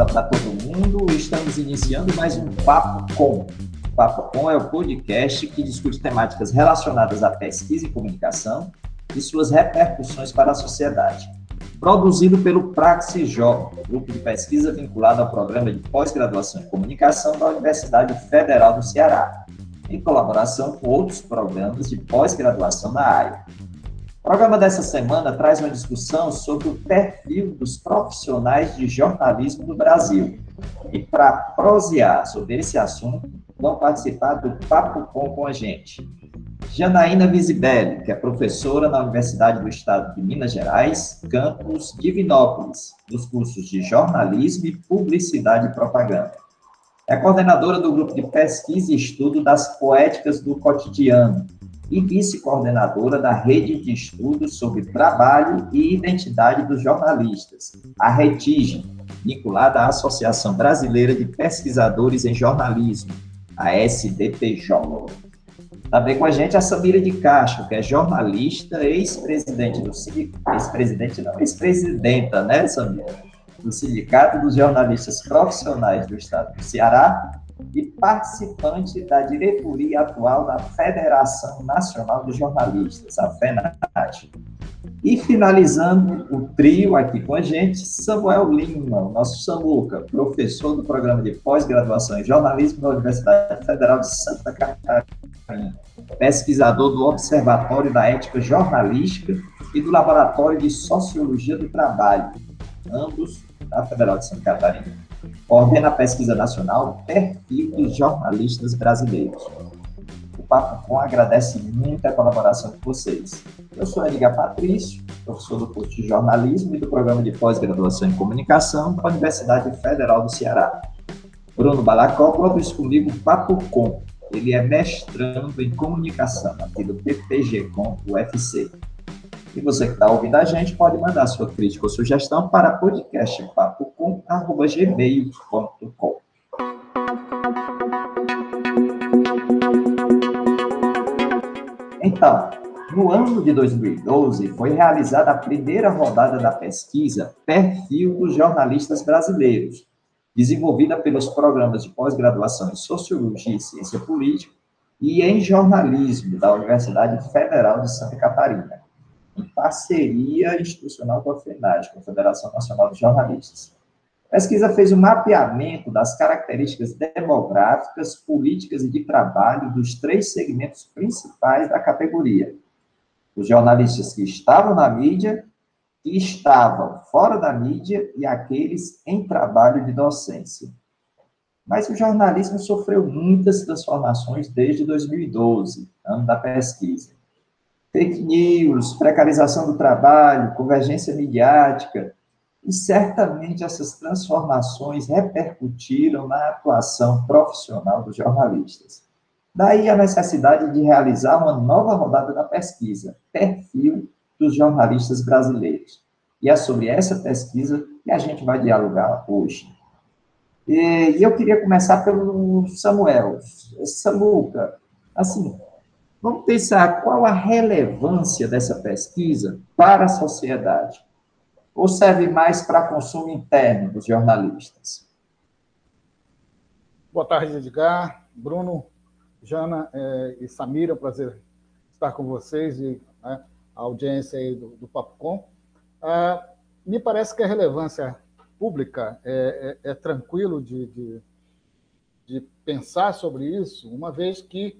hora para todo mundo. Estamos iniciando mais um Papo Com. O Papo Com é o podcast que discute temáticas relacionadas à pesquisa e comunicação e suas repercussões para a sociedade. Produzido pelo Praxijó, grupo de pesquisa vinculado ao programa de pós-graduação em comunicação da Universidade Federal do Ceará, em colaboração com outros programas de pós-graduação na área. O programa dessa semana traz uma discussão sobre o perfil dos profissionais de jornalismo no Brasil. E para prosear sobre esse assunto, vão participar do Papo Com com a gente. Janaína Visibelli, que é professora na Universidade do Estado de Minas Gerais, campus Divinópolis, dos cursos de jornalismo e publicidade e propaganda. É coordenadora do grupo de pesquisa e estudo das poéticas do cotidiano, e vice-coordenadora da Rede de Estudos sobre Trabalho e Identidade dos Jornalistas, a RETIG, vinculada à Associação Brasileira de Pesquisadores em Jornalismo, a SDPJ. Também com a gente a Samira de Castro, que é jornalista, ex-presidente do sindicato, ex-presidente não, ex-presidenta, né, Samira? Do Sindicato dos Jornalistas Profissionais do Estado do Ceará e participante da diretoria atual da Federação Nacional de Jornalistas, a FENAT. E finalizando o trio aqui com a gente, Samuel Lima, o nosso Samuca, professor do programa de pós-graduação em jornalismo da Universidade Federal de Santa Catarina, pesquisador do Observatório da Ética Jornalística e do Laboratório de Sociologia do Trabalho, ambos da Federal de Santa Catarina coordena a pesquisa nacional Perfil dos Jornalistas Brasileiros. O Papo Com agradece muito a colaboração de vocês. Eu sou Edgar Patrício, professor do curso de jornalismo e do programa de pós-graduação em comunicação da Universidade Federal do Ceará. Bruno Balacó produz comigo Papo Com. Ele é mestrando em comunicação aqui do PPG Com UFC. E você que está ouvindo a gente pode mandar sua crítica ou sugestão para podcastpapocom.gmail.com. Então, no ano de 2012, foi realizada a primeira rodada da pesquisa Perfil dos Jornalistas Brasileiros, desenvolvida pelos programas de pós-graduação em Sociologia e Ciência Política e em Jornalismo da Universidade Federal de Santa Catarina em parceria institucional com a FENAD, com a Federação Nacional de Jornalistas. A pesquisa fez um mapeamento das características demográficas, políticas e de trabalho dos três segmentos principais da categoria. Os jornalistas que estavam na mídia, que estavam fora da mídia e aqueles em trabalho de docência. Mas o jornalismo sofreu muitas transformações desde 2012, ano da pesquisa fake news, precarização do trabalho, convergência midiática, e certamente essas transformações repercutiram na atuação profissional dos jornalistas. Daí a necessidade de realizar uma nova rodada da pesquisa, Perfil dos Jornalistas Brasileiros. E é sobre essa pesquisa que a gente vai dialogar hoje. E eu queria começar pelo Samuel. Samuca, assim, Vamos pensar qual a relevância dessa pesquisa para a sociedade? Ou serve mais para consumo interno dos jornalistas? Boa tarde, Edgar, Bruno, Jana é, e Samira, é um prazer estar com vocês e né, a audiência aí do, do. Ah, me parece que a relevância pública é, é, é tranquilo de, de, de pensar sobre isso, uma vez que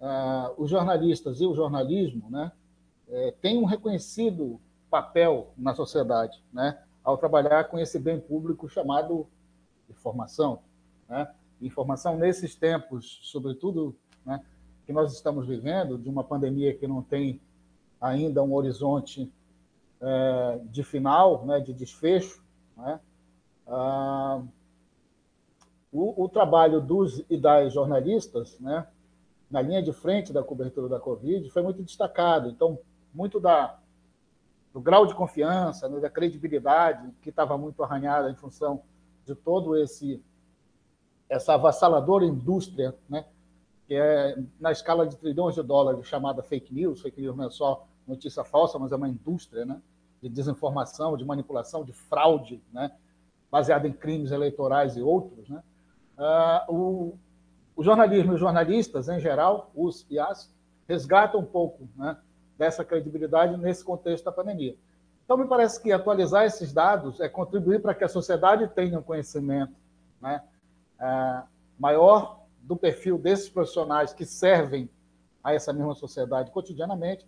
ah, os jornalistas e o jornalismo né, é, têm um reconhecido papel na sociedade, né, ao trabalhar com esse bem público chamado informação. Né? Informação nesses tempos, sobretudo, né, que nós estamos vivendo, de uma pandemia que não tem ainda um horizonte é, de final, né, de desfecho, né? ah, o, o, trabalho dos e das jornalistas, né, na linha de frente da cobertura da Covid foi muito destacado. Então, muito da, do grau de confiança, né, da credibilidade, que estava muito arranhada em função de todo esse essa avassaladora indústria, né, que é na escala de trilhões de dólares chamada fake news. Fake news não é só notícia falsa, mas é uma indústria, né, de desinformação, de manipulação, de fraude, né, baseada em crimes eleitorais e outros, né? Uh, o, o, jornalismo e os jornalistas, em geral, os e as, resgatam um pouco né, dessa credibilidade nesse contexto da pandemia. Então, me parece que atualizar esses dados é contribuir para que a sociedade tenha um conhecimento né, uh, maior do perfil desses profissionais que servem a essa mesma sociedade cotidianamente.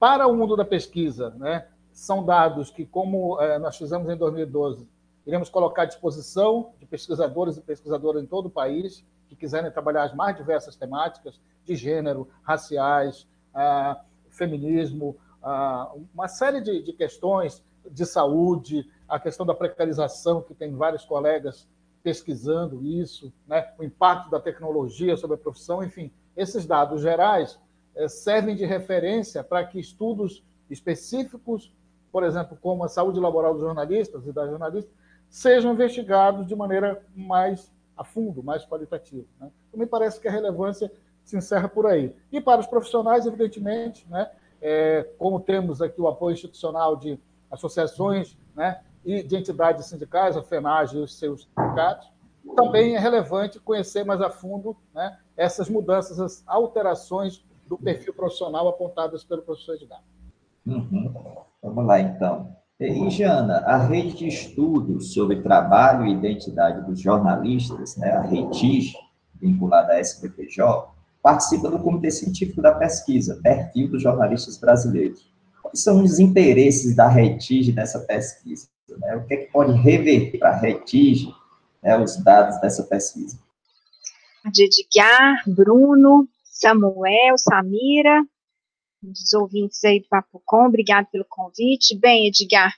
Para o mundo da pesquisa, né, são dados que, como é, nós fizemos em 2012, iremos colocar à disposição de pesquisadores e pesquisadoras em todo o país que quiserem trabalhar as mais diversas temáticas de gênero, raciais, ah, feminismo, ah, uma série de, questões de saúde, a questão da precarização, que tem vários colegas pesquisando isso, né? o impacto da tecnologia sobre a profissão, enfim, esses dados gerais eh, servem de referência para que estudos específicos, por exemplo, como a saúde laboral dos jornalistas e das jornalistas, sejam investigados de maneira mais a fundo, mais qualitativa. Né? Então, me parece que a relevância se encerra por aí. E para os profissionais, evidentemente, né, é, como temos aqui o apoio institucional de associações né, e de entidades sindicais, a FENAGE e os seus sindicatos, também é relevante conhecer mais a fundo né, essas mudanças, as alterações do perfil profissional apontadas pelo professor Edgar. Uhum. Vamos lá, então. E, Jana, a rede de estudos sobre trabalho e identidade dos jornalistas, né, a RETIG, vinculada à SBPJ, participa do Comitê Científico da Pesquisa, Perfil dos Jornalistas Brasileiros. Quais são os interesses da RETIG nessa pesquisa? Né? O que, é que pode reverter para a RETIG né, os dados dessa pesquisa? Edgar, Bruno, Samuel, Samira, dos ouvintes aí do Papo Com, obrigado pelo convite. Bem, Edgar,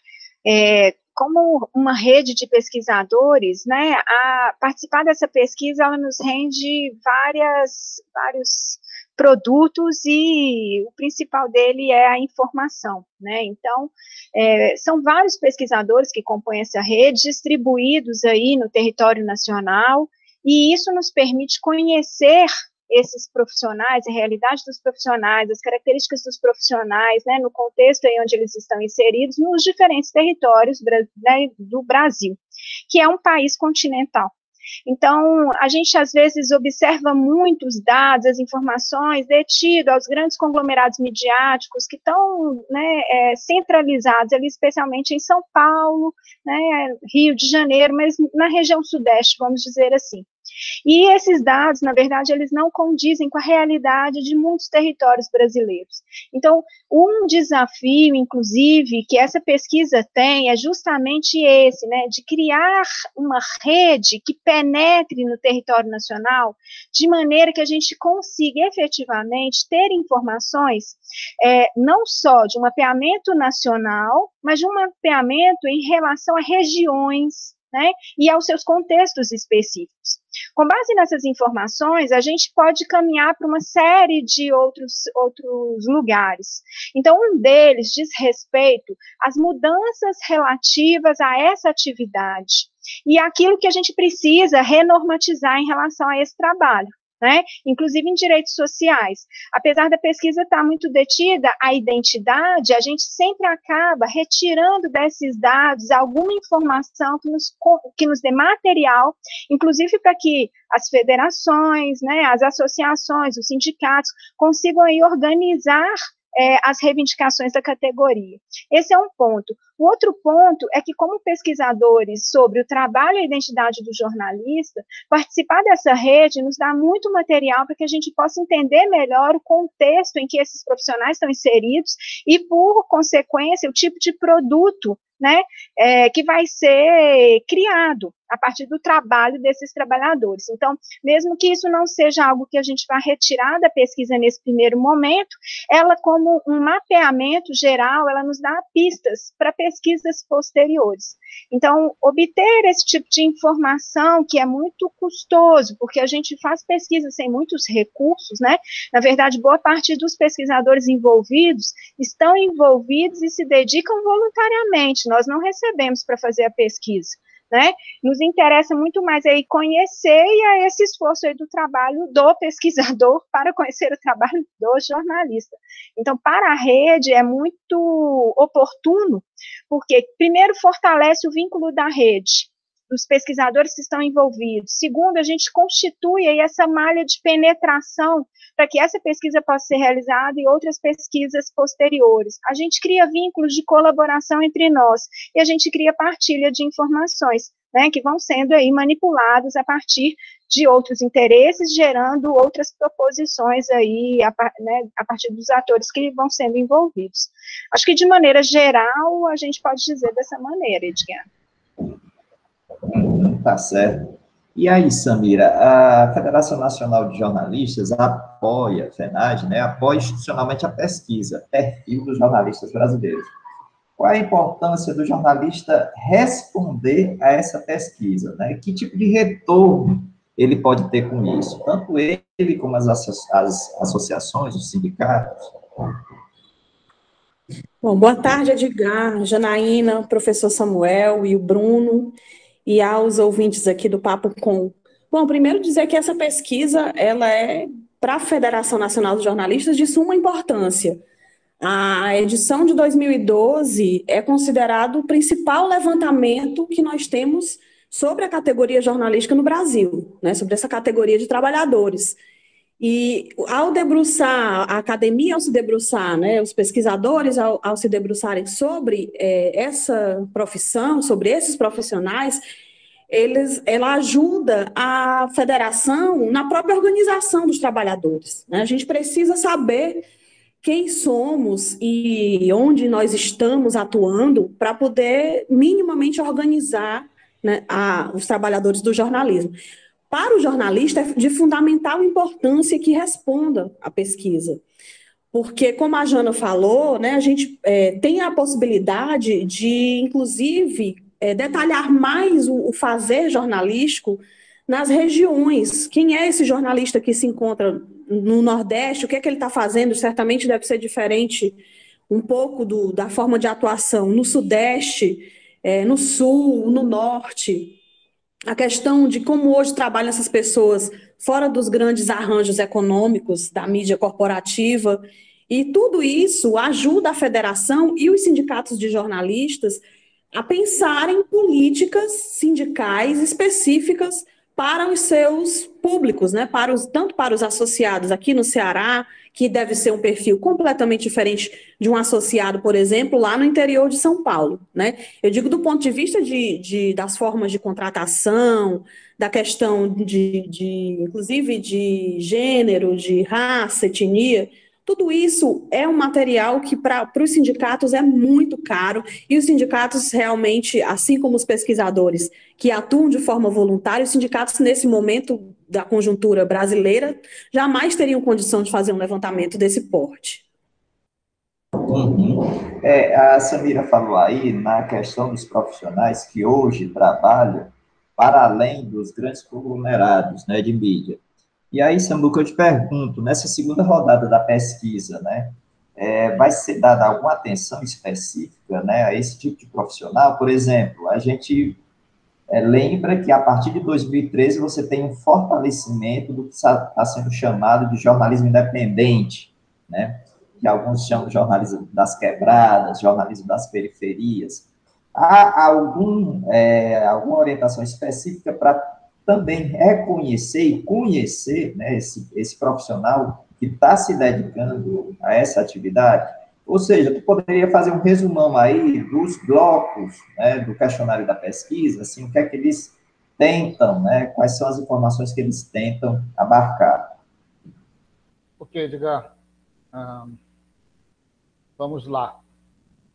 é, como uma rede de pesquisadores, né, a participar dessa pesquisa, ela nos rende várias, vários produtos e o principal dele é a informação, né, então, é, são vários pesquisadores que compõem essa rede, distribuídos aí no território nacional, e isso nos permite conhecer esses profissionais, a realidade dos profissionais, as características dos profissionais, né, no contexto em onde eles estão inseridos, nos diferentes territórios né, do Brasil, que é um país continental. Então, a gente às vezes observa muitos dados, as informações detidos aos grandes conglomerados midiáticos que estão né, é, centralizados ali, especialmente em São Paulo, né, Rio de Janeiro, mas na região sudeste, vamos dizer assim. E esses dados, na verdade, eles não condizem com a realidade de muitos territórios brasileiros. Então, um desafio, inclusive, que essa pesquisa tem é justamente esse, né, de criar uma rede que penetre no território nacional, de maneira que a gente consiga efetivamente ter informações é, não só de um mapeamento nacional, mas de um mapeamento em relação a regiões, né, e aos seus contextos específicos. Com base nessas informações, a gente pode caminhar para uma série de outros, outros lugares. Então, um deles diz respeito às mudanças relativas a essa atividade e aquilo que a gente precisa renormatizar em relação a esse trabalho né? inclusive em direitos sociais. Apesar da pesquisa estar muito detida à identidade, a gente sempre acaba retirando desses dados alguma informação que nos, que nos dê material, inclusive para que as federações, né, as associações, os sindicatos consigam aí organizar é, as reivindicações da categoria. Esse é um ponto. O outro ponto é que, como pesquisadores sobre o trabalho e a identidade do jornalista, participar dessa rede nos dá muito material para que a gente possa entender melhor o contexto em que esses profissionais estão inseridos e, por consequência, o tipo de produto né, é, que vai ser criado a partir do trabalho desses trabalhadores. Então, mesmo que isso não seja algo que a gente vá retirar da pesquisa nesse primeiro momento, ela, como um mapeamento geral, ela nos dá pistas para pesquisas posteriores. Então, obter esse tipo de informação, que é muito custoso, porque a gente faz pesquisa sem muitos recursos, né? Na verdade, boa parte dos pesquisadores envolvidos estão envolvidos e se dedicam voluntariamente, nós não recebemos para fazer a pesquisa né? Nos interessa muito mais aí conhecer e é esse esforço aí do trabalho do pesquisador para conhecer o trabalho do jornalista. Então, para a rede é muito oportuno, porque primeiro fortalece o vínculo da rede, dos pesquisadores que estão envolvidos. Segundo, a gente constitui aí essa malha de penetração para que essa pesquisa possa ser realizada e outras pesquisas posteriores. A gente cria vínculos de colaboração entre nós e a gente cria partilha de informações, né, que vão sendo aí manipulados a partir de outros interesses, gerando outras proposições aí a, né, a partir dos atores que vão sendo envolvidos. Acho que de maneira geral a gente pode dizer dessa maneira, Edgar. Tá certo. E aí, Samira, a Federação Nacional de Jornalistas apoia, a FENAG, né, apoia institucionalmente a pesquisa, perfil dos jornalistas brasileiros. Qual é a importância do jornalista responder a essa pesquisa? Né? Que tipo de retorno ele pode ter com isso? Tanto ele como as, as associações, os sindicatos. Bom, boa tarde, Edgar, Janaína, professor Samuel e o Bruno e aos ouvintes aqui do Papo Com. Bom, primeiro dizer que essa pesquisa ela é para a Federação Nacional dos Jornalistas de suma importância. A edição de 2012 é considerado o principal levantamento que nós temos sobre a categoria jornalística no Brasil, né, sobre essa categoria de trabalhadores. E ao debruçar, a academia ao se debruçar, né, os pesquisadores ao, ao se debruçarem sobre é, essa profissão, sobre esses profissionais, eles, ela ajuda a federação na própria organização dos trabalhadores. Né? A gente precisa saber quem somos e onde nós estamos atuando para poder minimamente organizar né, a, os trabalhadores do jornalismo para o jornalista é de fundamental importância que responda à pesquisa. Porque, como a Jana falou, né, a gente é, tem a possibilidade de, inclusive, é, detalhar mais o, o fazer jornalístico nas regiões. Quem é esse jornalista que se encontra no Nordeste? O que é que ele está fazendo? Certamente deve ser diferente um pouco do, da forma de atuação no Sudeste, é, no Sul, no Norte a questão de como hoje trabalham essas pessoas fora dos grandes arranjos econômicos da mídia corporativa. E tudo isso ajuda a federação e os sindicatos de jornalistas a pensarem políticas sindicais específicas para os seus públicos, né? para os, tanto para os associados aqui no Ceará, que deve ser um perfil completamente diferente de um associado, por exemplo, lá no interior de São Paulo. Né? Eu digo do ponto de vista de, de das formas de contratação, da questão de, de, inclusive, de gênero, de raça, etnia, tudo isso é um material que para os sindicatos é muito caro e os sindicatos realmente, assim como os pesquisadores que atuam de forma voluntária, os sindicatos nesse momento da conjuntura brasileira jamais teriam condição de fazer um levantamento desse porte. Uhum. É, a Samira falou aí na questão dos profissionais que hoje trabalham para além dos grandes conglomerados né, de mídia. E aí, Samuca, eu te pergunto, nessa segunda rodada da pesquisa, né, é, vai ser dada alguma atenção específica né, a esse tipo de profissional? Por exemplo, a gente é, lembra que a partir de 2013 você tem um fortalecimento do que está tá sendo chamado de jornalismo independente, né, que alguns chamam de jornalismo das quebradas, jornalismo das periferias. Há algum, é, alguma orientação específica para também reconhecer e conhecer né, esse, esse profissional que está se dedicando a essa atividade. Ou seja, tu poderia fazer um resumão aí dos blocos né, do questionário da pesquisa, assim, o que é que eles tentam, né, quais são as informações que eles tentam abarcar. Ok, Edgar. vamos lá.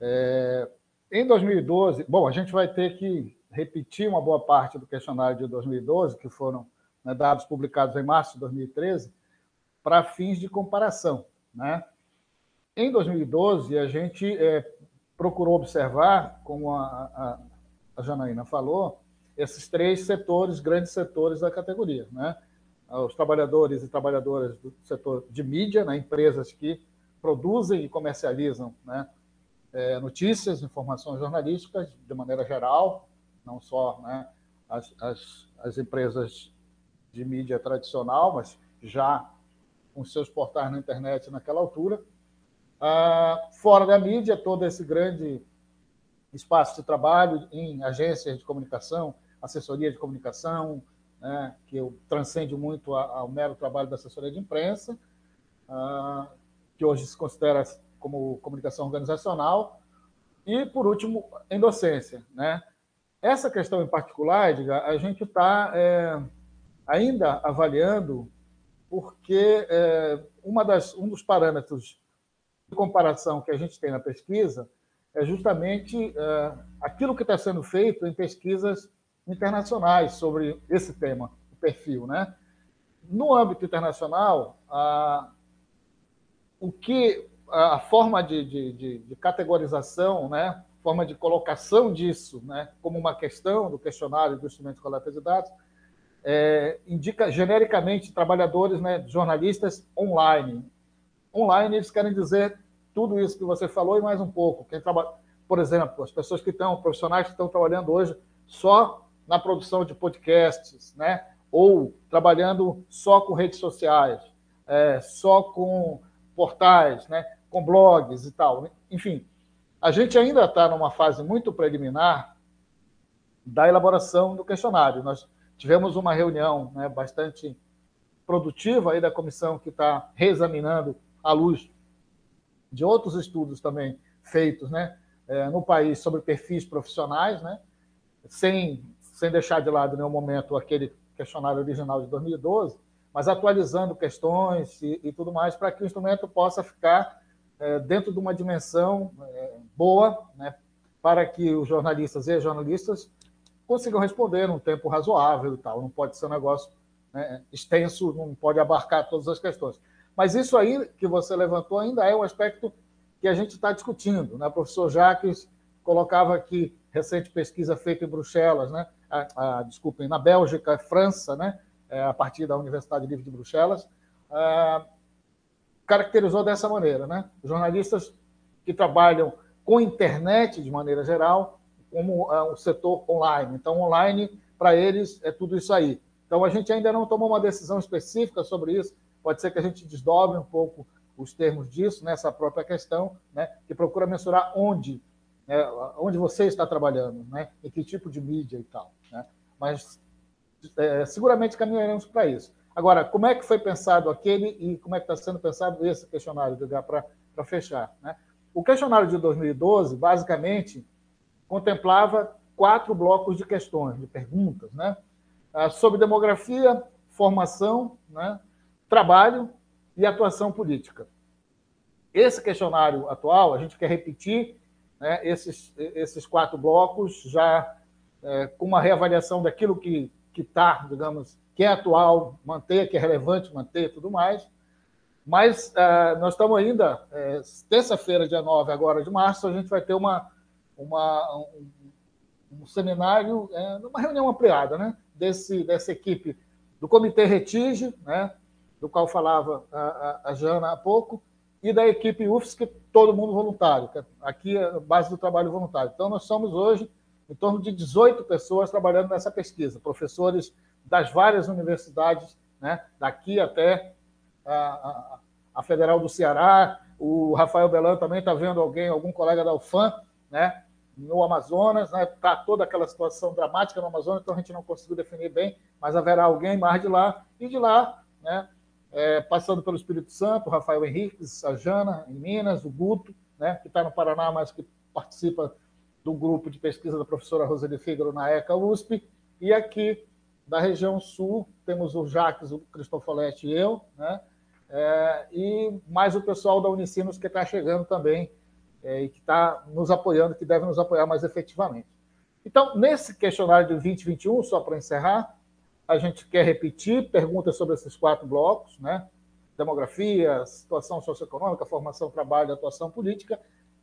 É, em 2012, bom, a gente vai ter que repetir uma boa parte do questionário de 2012, que foram né, dados publicados em março de 2013, para fins de comparação. Né? Em 2012, a gente é, procurou observar, como a, a, a, Janaína falou, esses três setores, grandes setores da categoria. Né? Os trabalhadores e trabalhadoras do setor de mídia, né, empresas que produzem e comercializam né, é, notícias, informações jornalísticas de maneira geral, não só né, as, as, as empresas de mídia tradicional, mas já com seus portais na internet naquela altura. Ah, fora da mídia, todo esse grande espaço de trabalho em agências de comunicação, assessoria de comunicação, né, que eu transcende muito ao mero trabalho da assessoria de imprensa, uh, que hoje se considera como comunicação organizacional, e, por último, em docência. Né? Essa questão em particular, Edgar, a gente está é, ainda avaliando porque é, uma das, um dos parâmetros de comparação que a gente tem na pesquisa é justamente é, aquilo que está sendo feito em pesquisas internacionais sobre esse tema, o perfil. Né? No âmbito internacional, a, o que a forma de, de, de, de categorização, né, forma de colocação disso né, como uma questão do questionário do instrumento coleta de dados, é, indica genericamente trabalhadores, né, jornalistas online. Online, eles querem dizer tudo isso que você falou e mais um pouco. Quem trabalha, por exemplo, as pessoas que estão, profissionais que estão trabalhando hoje só na produção de podcasts, né, ou trabalhando só com redes sociais, é, só com portais, né, com blogs e tal. Enfim, a gente ainda está numa fase muito preliminar da elaboração do questionário. Nós tivemos uma reunião né, bastante produtiva aí da comissão que está reexaminando à luz de outros estudos também feitos né, é, no país sobre perfis profissionais, né, sem, sem deixar de lado em nenhum momento aquele questionário original de 2012, mas atualizando questões e, e tudo mais para que o instrumento possa ficar dentro de uma dimensão é, boa, né, para que os jornalistas e as jornalistas consigam responder num tempo razoável e tal. Não pode ser um negócio né, extenso, não pode abarcar todas as questões. Mas isso aí que você levantou ainda é um aspecto que a gente está discutindo. Né? O professor Jacques colocava aqui recente pesquisa feita em Bruxelas, né? A, a, desculpem, na Bélgica, França, né? É, a partir da Universidade Livre de Bruxelas, ah, caracterizou dessa maneira, né? Jornalistas que trabalham com internet de maneira geral, como é, um setor online. Então, online para eles é tudo isso aí. Então, a gente ainda não tomou uma decisão específica sobre isso. Pode ser que a gente desdobre um pouco os termos disso nessa própria questão, né? Que procura mensurar onde, né? onde você está trabalhando, né? Em que tipo de mídia e tal, né? Mas é, seguramente caminharemos para isso. Agora, como é que foi pensado aquele e como é que está sendo pensado esse questionário, para fechar? Né? O questionário de 2012, basicamente, contemplava quatro blocos de questões, de perguntas, né? Ah, sobre demografia, formação, né? trabalho e atuação política. Esse questionário atual, a gente quer repetir né, esses, esses quatro blocos, já é, com uma reavaliação daquilo que está, digamos, que é atual, manter, que é relevante, manter tudo mais. Mas uh, nós estamos ainda, é, terça-feira, dia 9 agora de março, a gente vai ter uma, uma, um, um seminário, é, uma reunião ampliada né, desse, dessa equipe do Comitê Retige, né, do qual falava a, a, a Jana há pouco, e da equipe UFSC, todo mundo voluntário, é aqui é a base do trabalho voluntário. Então, nós somos hoje em torno de 18 pessoas trabalhando nessa pesquisa, professores das várias universidades, né, daqui até a, a, a, Federal do Ceará. O Rafael Belan também está vendo alguém, algum colega da UFAM, né, no Amazonas, né, tá toda aquela situação dramática no Amazonas, então a gente não conseguiu definir bem, mas haverá alguém mais de lá, e de lá, né, é, passando pelo Espírito Santo, Rafael Henriques, a Jana, em Minas, o Guto, né, que está no Paraná, mas que participa do grupo de pesquisa da professora Roseli Fígaro na ECA USP, e aqui da região sul, temos o Jacques, o Cristofoletti e eu, né? É, e mais o pessoal da Unicinos que está chegando também é, e que está nos apoiando, que deve nos apoiar mais efetivamente. Então, nesse questionário de 2021, só para encerrar, a gente quer repetir perguntas sobre esses quatro blocos, né? Demografia, situação socioeconômica, formação, trabalho, atuação política,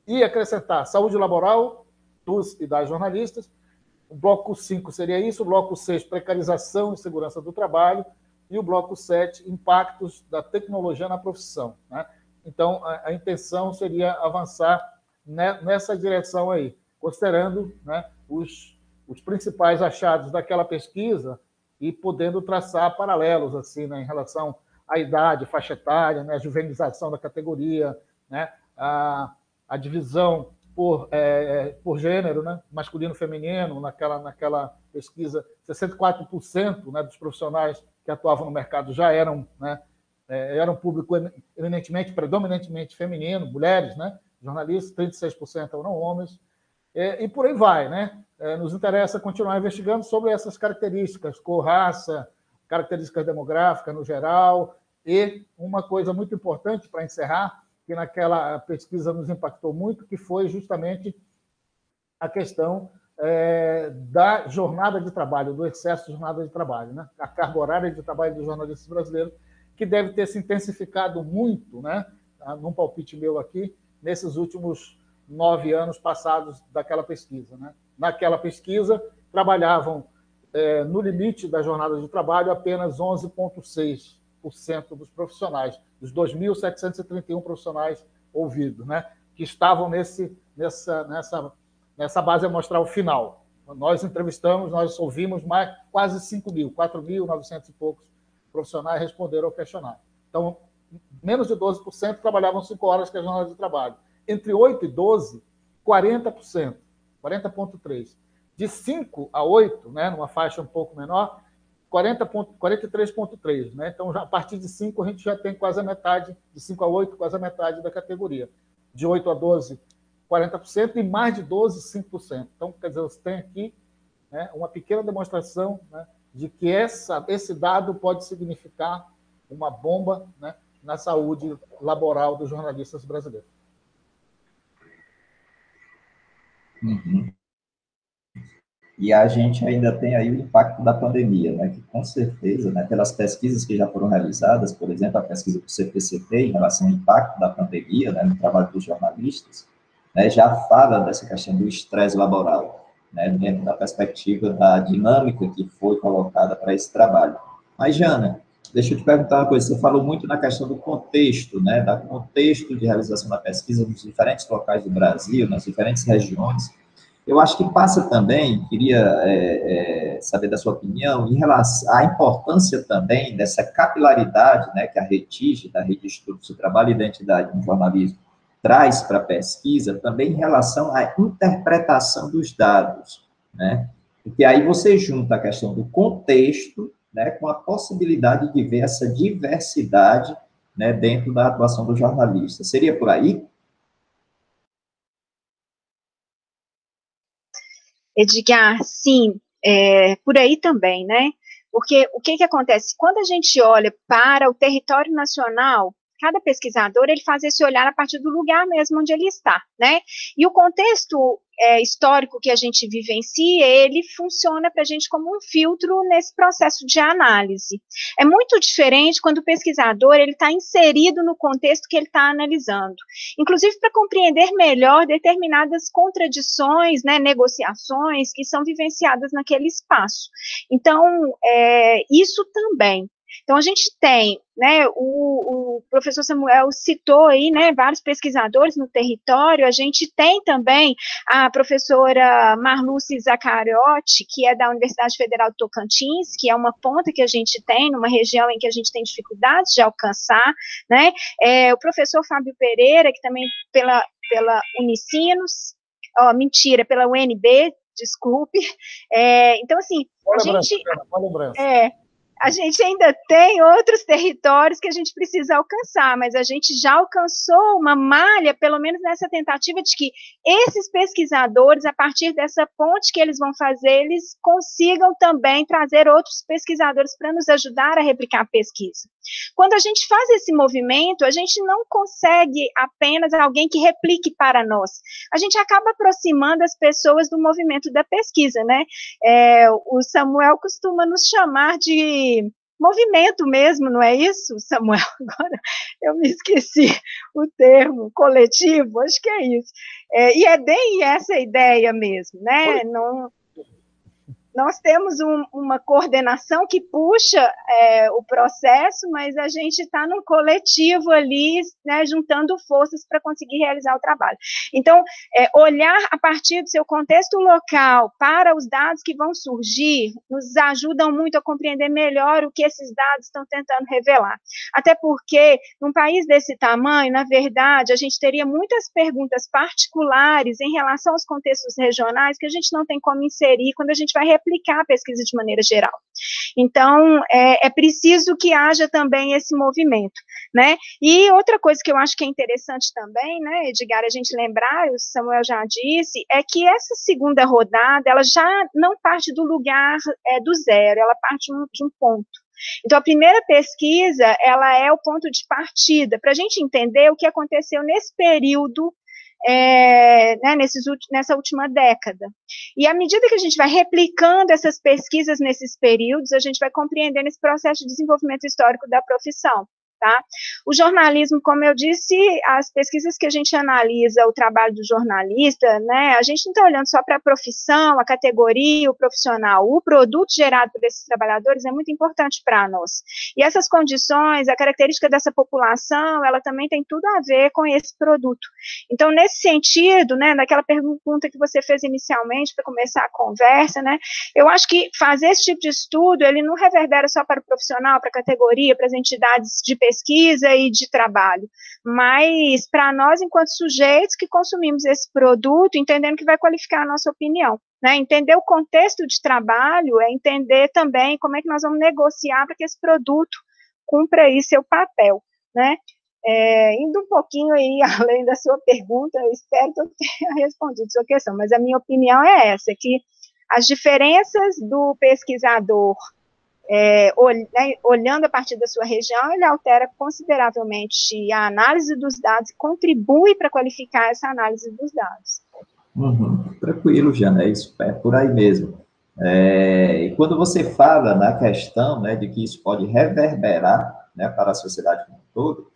e acrescentar saúde laboral dos e das jornalistas, o bloco 5 seria isso, o bloco 6, precarização e segurança do trabalho, e o bloco 7, impactos da tecnologia na profissão. Né? Então, a, a, intenção seria avançar ne, nessa direção aí, considerando né, os, os principais achados daquela pesquisa e podendo traçar paralelos assim, né, em relação à idade, faixa etária, né, a juvenização da categoria, né, a, a divisão por, é, por gênero, né? masculino feminino, naquela, naquela pesquisa, 64% né, dos profissionais que atuavam no mercado já eram, né, é, público eminentemente, predominantemente feminino, mulheres, né, jornalistas, 36% eram homens, é, e por aí vai. Né? É, nos interessa continuar investigando sobre essas características, cor, raça, características demográficas no geral, e uma coisa muito importante para encerrar, que naquela pesquisa nos impactou muito, que foi justamente a questão é, da jornada de trabalho, do excesso de jornada de trabalho, né? a carga horária de trabalho dos jornalistas brasileiros, que deve ter se intensificado muito, né? Ah, num palpite meu aqui, nesses últimos nove anos passados daquela pesquisa. Né? Naquela pesquisa, trabalhavam é, no limite da jornada de trabalho apenas 11,6% dos profissionais, dos 2.731 profissionais ouvidos, né? que estavam nesse, nessa, nessa, nessa base amostral final. Nós entrevistamos, nós ouvimos mais quase 5 mil, 4.900 e poucos profissionais responderam ao questionário. Então, menos de 12% trabalhavam 5 horas que é a jornada de trabalho. Entre 8 e 12, 40%, 40,3%. De 5 a 8, né, numa faixa um pouco menor, 43,3%. Né? Então, já, a partir de 5, a gente já tem quase a metade, de 5 a 8, quase a metade da categoria. De 8 a 12, 40%, e mais de 12, 5%. Então, quer dizer, você tem aqui né, uma pequena demonstração né, de que essa, esse dado pode significar uma bomba né, na saúde laboral dos jornalistas brasileiros. Uhum. E a gente ainda tem aí o impacto da pandemia, né, que com certeza, né, pelas pesquisas que já foram realizadas, por exemplo, a pesquisa do CPCT em relação ao impacto da pandemia né, no trabalho dos jornalistas, né, já fala dessa questão do estresse laboral, né, dentro da perspectiva da dinâmica que foi colocada para esse trabalho. Mas, Jana, deixa eu te perguntar uma coisa, você falou muito na questão do contexto, né, do contexto de realização da pesquisa nos diferentes locais do Brasil, nas diferentes regiões, eu acho que passa também, queria é, é, saber da sua opinião, em relação à importância também dessa capilaridade né, que a RETIGE, da Rede de Estudos do Trabalho e Identidade no Jornalismo, traz para a pesquisa, também em relação à interpretação dos dados, né? Porque aí você junta a questão do contexto, né, com a possibilidade de ver essa diversidade, né, dentro da atuação do jornalista. Seria por aí? Edgar, sim, é, por aí também, né? Porque o que, que acontece? Quando a gente olha para o território nacional, cada pesquisador ele faz esse olhar a partir do lugar mesmo onde ele está, né? E o contexto é, histórico que a gente vivencia, ele funciona para a gente como um filtro nesse processo de análise. É muito diferente quando o pesquisador ele está inserido no contexto que ele está analisando, inclusive para compreender melhor determinadas contradições, né, negociações que são vivenciadas naquele espaço. Então, é, isso também. Então, a gente tem, né, o, o, professor Samuel citou aí, né, vários pesquisadores no território, a gente tem também a professora Marluce Zacariotti, que é da Universidade Federal do Tocantins, que é uma ponta que a gente tem, numa região em que a gente tem dificuldades de alcançar, né, é, o professor Fábio Pereira, que também pela, pela Unicinos, ó, mentira, pela UNB, desculpe, é, então, assim, a gente... É, a gente ainda tem outros territórios que a gente precisa alcançar, mas a gente já alcançou uma malha, pelo menos nessa tentativa de que esses pesquisadores, a partir dessa ponte que eles vão fazer, eles consigam também trazer outros pesquisadores para nos ajudar a replicar a pesquisa. Quando a gente faz esse movimento, a gente não consegue apenas alguém que replique para nós. A gente acaba aproximando as pessoas do movimento da pesquisa, né? É, o Samuel costuma nos chamar de movimento mesmo, não é isso, Samuel? Agora eu me esqueci o termo coletivo, acho que é isso. É, e é bem essa ideia mesmo, né? Não, nós temos um, uma coordenação que puxa é, o processo, mas a gente está num coletivo ali, né, juntando forças para conseguir realizar o trabalho. Então, é, olhar a partir do seu contexto local para os dados que vão surgir, nos ajudam muito a compreender melhor o que esses dados estão tentando revelar. Até porque, num país desse tamanho, na verdade, a gente teria muitas perguntas particulares em relação aos contextos regionais que a gente não tem como inserir quando a gente vai aplicar a pesquisa de maneira geral. Então, é, é preciso que haja também esse movimento, né? E outra coisa que eu acho que é interessante também, né, Edgar, a gente lembrar, o Samuel já disse, é que essa segunda rodada, ela já não parte do lugar é, do zero, ela parte de um ponto. Então, a primeira pesquisa, ela é o ponto de partida, para a gente entender o que aconteceu nesse período é, né, nesses, nessa última década. E à medida que a gente vai replicando essas pesquisas nesses períodos, a gente vai compreendendo esse processo de desenvolvimento histórico da profissão. Tá? O jornalismo, como eu disse, as pesquisas que a gente analisa o trabalho do jornalista, né, a gente não está olhando só para a profissão, a categoria, o profissional, o produto gerado por esses trabalhadores é muito importante para nós. E essas condições, a característica dessa população, ela também tem tudo a ver com esse produto. Então, nesse sentido, né, daquela pergunta que você fez inicialmente para começar a conversa, né, eu acho que fazer esse tipo de estudo, ele não reverbera só para o profissional, para a categoria, para as entidades de pesquisa e de trabalho, mas para nós, enquanto sujeitos que consumimos esse produto, entendendo que vai qualificar a nossa opinião. Né? Entender o contexto de trabalho é entender também como é que nós vamos negociar para que esse produto cumpra aí seu papel. Né? É, indo um pouquinho aí além da sua pergunta, eu espero que eu tenha respondido sua questão, mas a minha opinião é essa, que as diferenças do pesquisador é, né, olhando a partir da sua região, ele altera consideravelmente a análise dos dados e contribui para qualificar essa análise dos dados. Uhum, tranquilo, Jana, é isso, é por aí mesmo. É, e quando você fala na questão né, de que isso pode reverberar né, para a sociedade como um todo,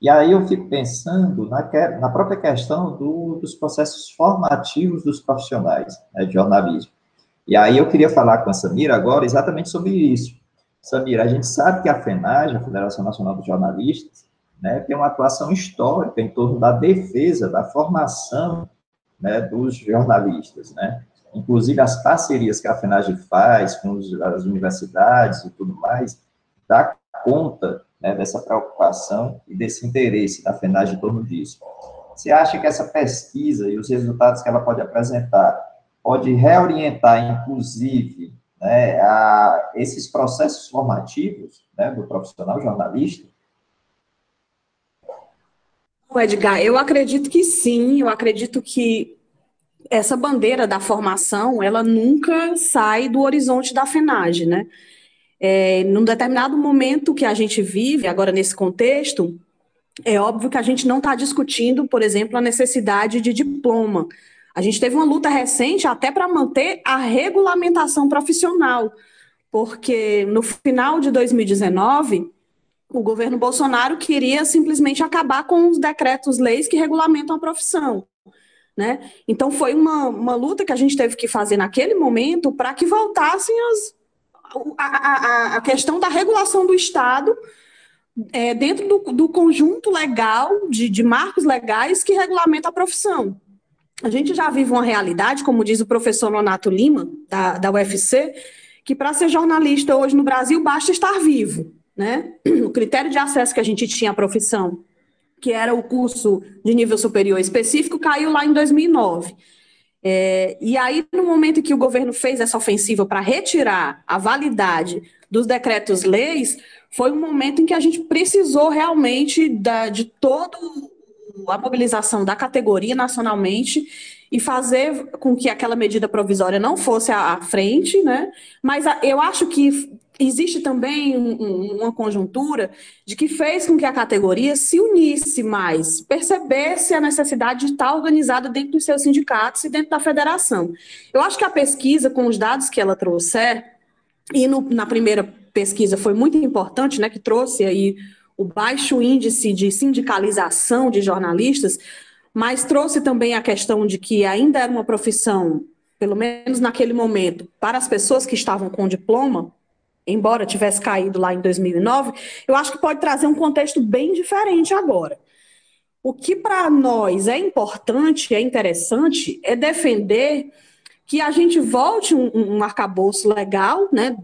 e aí eu fico pensando na, na própria questão do, dos processos formativos dos profissionais né, de jornalismo. E aí eu queria falar com a Samira agora exatamente sobre isso. Samira, a gente sabe que a FENAG, a Federação Nacional dos Jornalistas, né, tem uma atuação histórica em torno da defesa, da formação né, dos jornalistas, né? Inclusive as parcerias que a FENAG faz com as universidades e tudo mais, dá conta né, dessa preocupação e desse interesse da FENAG em torno disso. Você acha que essa pesquisa e os resultados que ela pode apresentar pode reorientar, inclusive, né, a esses processos formativos né, do profissional jornalista? Edgar, eu acredito que sim, eu acredito que essa bandeira da formação, ela nunca sai do horizonte da FENAGE, né? É, num determinado momento que a gente vive, agora nesse contexto, é óbvio que a gente não está discutindo, por exemplo, a necessidade de diploma, a gente teve uma luta recente até para manter a regulamentação profissional, porque no final de 2019, o governo Bolsonaro queria simplesmente acabar com os decretos-leis que regulamentam a profissão. Né? Então, foi uma, uma luta que a gente teve que fazer naquele momento para que voltassem as, a, a, a, questão da regulação do Estado é, dentro do, do, conjunto legal, de, de marcos legais que regulamenta a profissão. A gente já vive uma realidade, como diz o professor Nonato Lima, da, da UFC, que para ser jornalista hoje no Brasil basta estar vivo. Né? O critério de acesso que a gente tinha à profissão, que era o curso de nível superior específico, caiu lá em 2009. É, e aí, no momento que o governo fez essa ofensiva para retirar a validade dos decretos-leis, foi um momento em que a gente precisou realmente da, de todo a mobilização da categoria nacionalmente e fazer com que aquela medida provisória não fosse à frente, né? Mas eu acho que existe também um, uma conjuntura de que fez com que a categoria se unisse mais, percebesse a necessidade de estar organizada dentro dos seus sindicatos e dentro da federação. Eu acho que a pesquisa, com os dados que ela trouxe, e no, na primeira pesquisa foi muito importante, né, que trouxe aí o baixo índice de sindicalização de jornalistas, mas trouxe também a questão de que ainda era uma profissão, pelo menos naquele momento, para as pessoas que estavam com diploma, embora tivesse caído lá em 2009, eu acho que pode trazer um contexto bem diferente agora. O que para nós é importante, é interessante, é defender que a gente volte um, um arcabouço legal, né,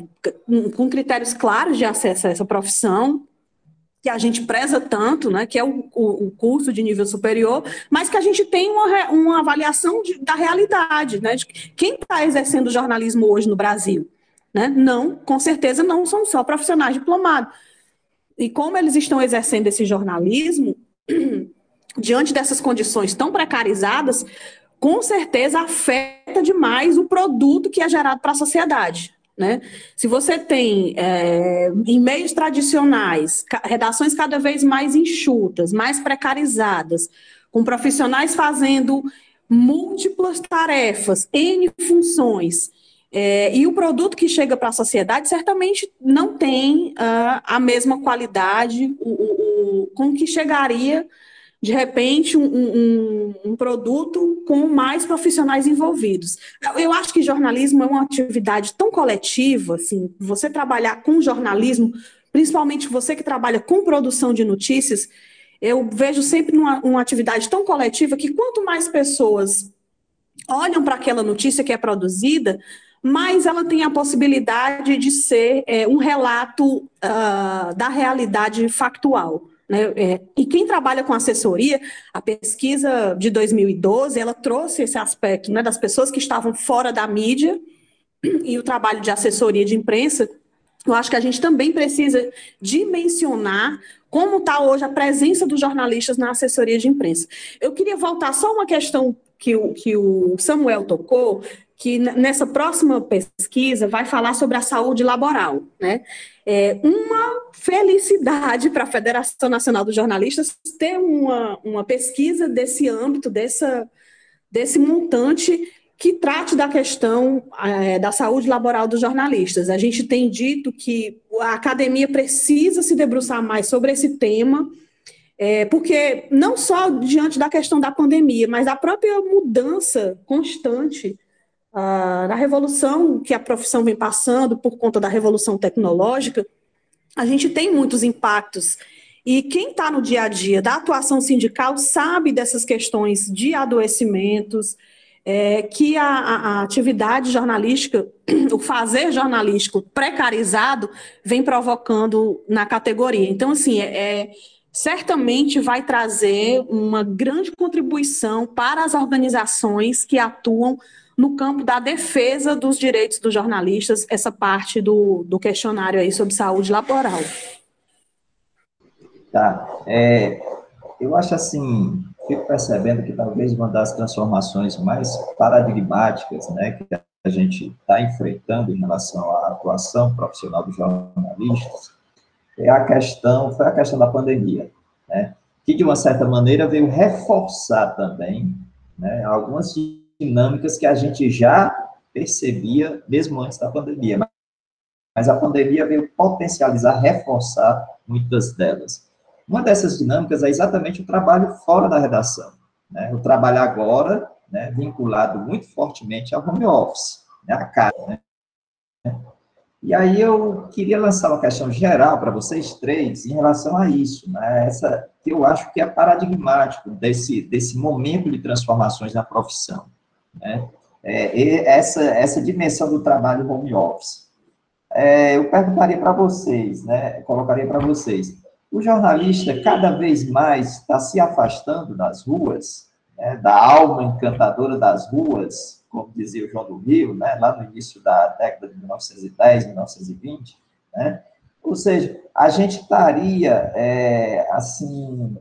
com critérios claros de acesso a essa profissão, que a gente preza tanto, né, que é o, o, o curso de nível superior, mas que a gente tem uma, uma avaliação de, da realidade, né, de quem está exercendo jornalismo hoje no Brasil. Né? Não, com certeza não são só profissionais diplomados. E como eles estão exercendo esse jornalismo, diante dessas condições tão precarizadas, com certeza afeta demais o produto que é gerado para a sociedade. Né? Se você tem, é, em meios tradicionais, redações cada vez mais enxutas, mais precarizadas, com profissionais fazendo múltiplas tarefas, N funções, é, e o produto que chega para a sociedade certamente não tem uh, a mesma qualidade o, o, o, com que chegaria de repente, um, um, um, produto com mais profissionais envolvidos. Eu acho que jornalismo é uma atividade tão coletiva, assim, você trabalhar com jornalismo, principalmente você que trabalha com produção de notícias, eu vejo sempre uma, uma atividade tão coletiva que quanto mais pessoas olham para aquela notícia que é produzida, mais ela tem a possibilidade de ser é, um relato uh, da realidade factual. Né? É, e quem trabalha com assessoria, a pesquisa de 2012, ela trouxe esse aspecto né, das pessoas que estavam fora da mídia e o trabalho de assessoria de imprensa. Eu acho que a gente também precisa dimensionar como está hoje a presença dos jornalistas na assessoria de imprensa. Eu queria voltar só uma questão que o, que o Samuel tocou, que nessa próxima pesquisa vai falar sobre a saúde laboral, né? É uma felicidade para a Federação Nacional dos Jornalistas ter uma, uma pesquisa desse âmbito, dessa, desse montante que trate da questão é, da saúde laboral dos jornalistas. A gente tem dito que a academia precisa se debruçar mais sobre esse tema, é, porque não só diante da questão da pandemia, mas da própria mudança constante ah, na revolução que a profissão vem passando por conta da revolução tecnológica, a gente tem muitos impactos. E quem está no dia a dia da atuação sindical sabe dessas questões de adoecimentos, é, que a, a, atividade jornalística, o fazer jornalístico precarizado, vem provocando na categoria. Então, assim, é, é certamente vai trazer uma grande contribuição para as organizações que atuam no campo da defesa dos direitos dos jornalistas, essa parte do, do questionário aí sobre saúde laboral. Tá. É, eu acho assim, fico percebendo que talvez uma das transformações mais paradigmáticas né, que a gente está enfrentando em relação à atuação profissional dos jornalistas é a questão, foi a questão da pandemia, né, que de uma certa maneira veio reforçar também né, algumas dinâmicas que a gente já percebia mesmo antes da pandemia, mas a pandemia veio potencializar, reforçar muitas delas. Uma dessas dinâmicas é exatamente o trabalho fora da redação, né? o trabalho agora, né, vinculado muito fortemente ao home office, né, casa. Né? E aí eu queria lançar uma questão geral para vocês três em relação a isso, né? Essa que eu acho que é paradigmático desse, desse momento de transformações na profissão. Né? É, essa, essa dimensão do trabalho home office. É, eu perguntaria para vocês, né, colocaria para vocês, o jornalista cada vez mais está se afastando das ruas, né, da alma encantadora das ruas, como dizia o João do Rio, né, lá no início da década de 1910, 1920, né? Ou seja, a gente estaria, é, assim,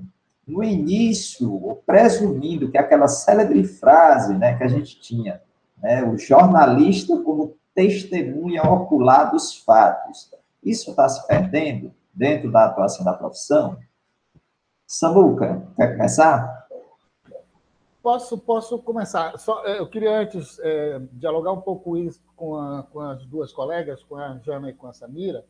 no início, presumindo que aquela célebre frase né, que a gente tinha, né, o jornalista como testemunha ocular dos fatos, isso está se perdendo dentro da atuação da profissão? Samuca, quer começar? Posso, posso começar. Só, é, eu queria antes é, dialogar um pouco isso com, a, com, as duas colegas, com a Jana e com a Samira,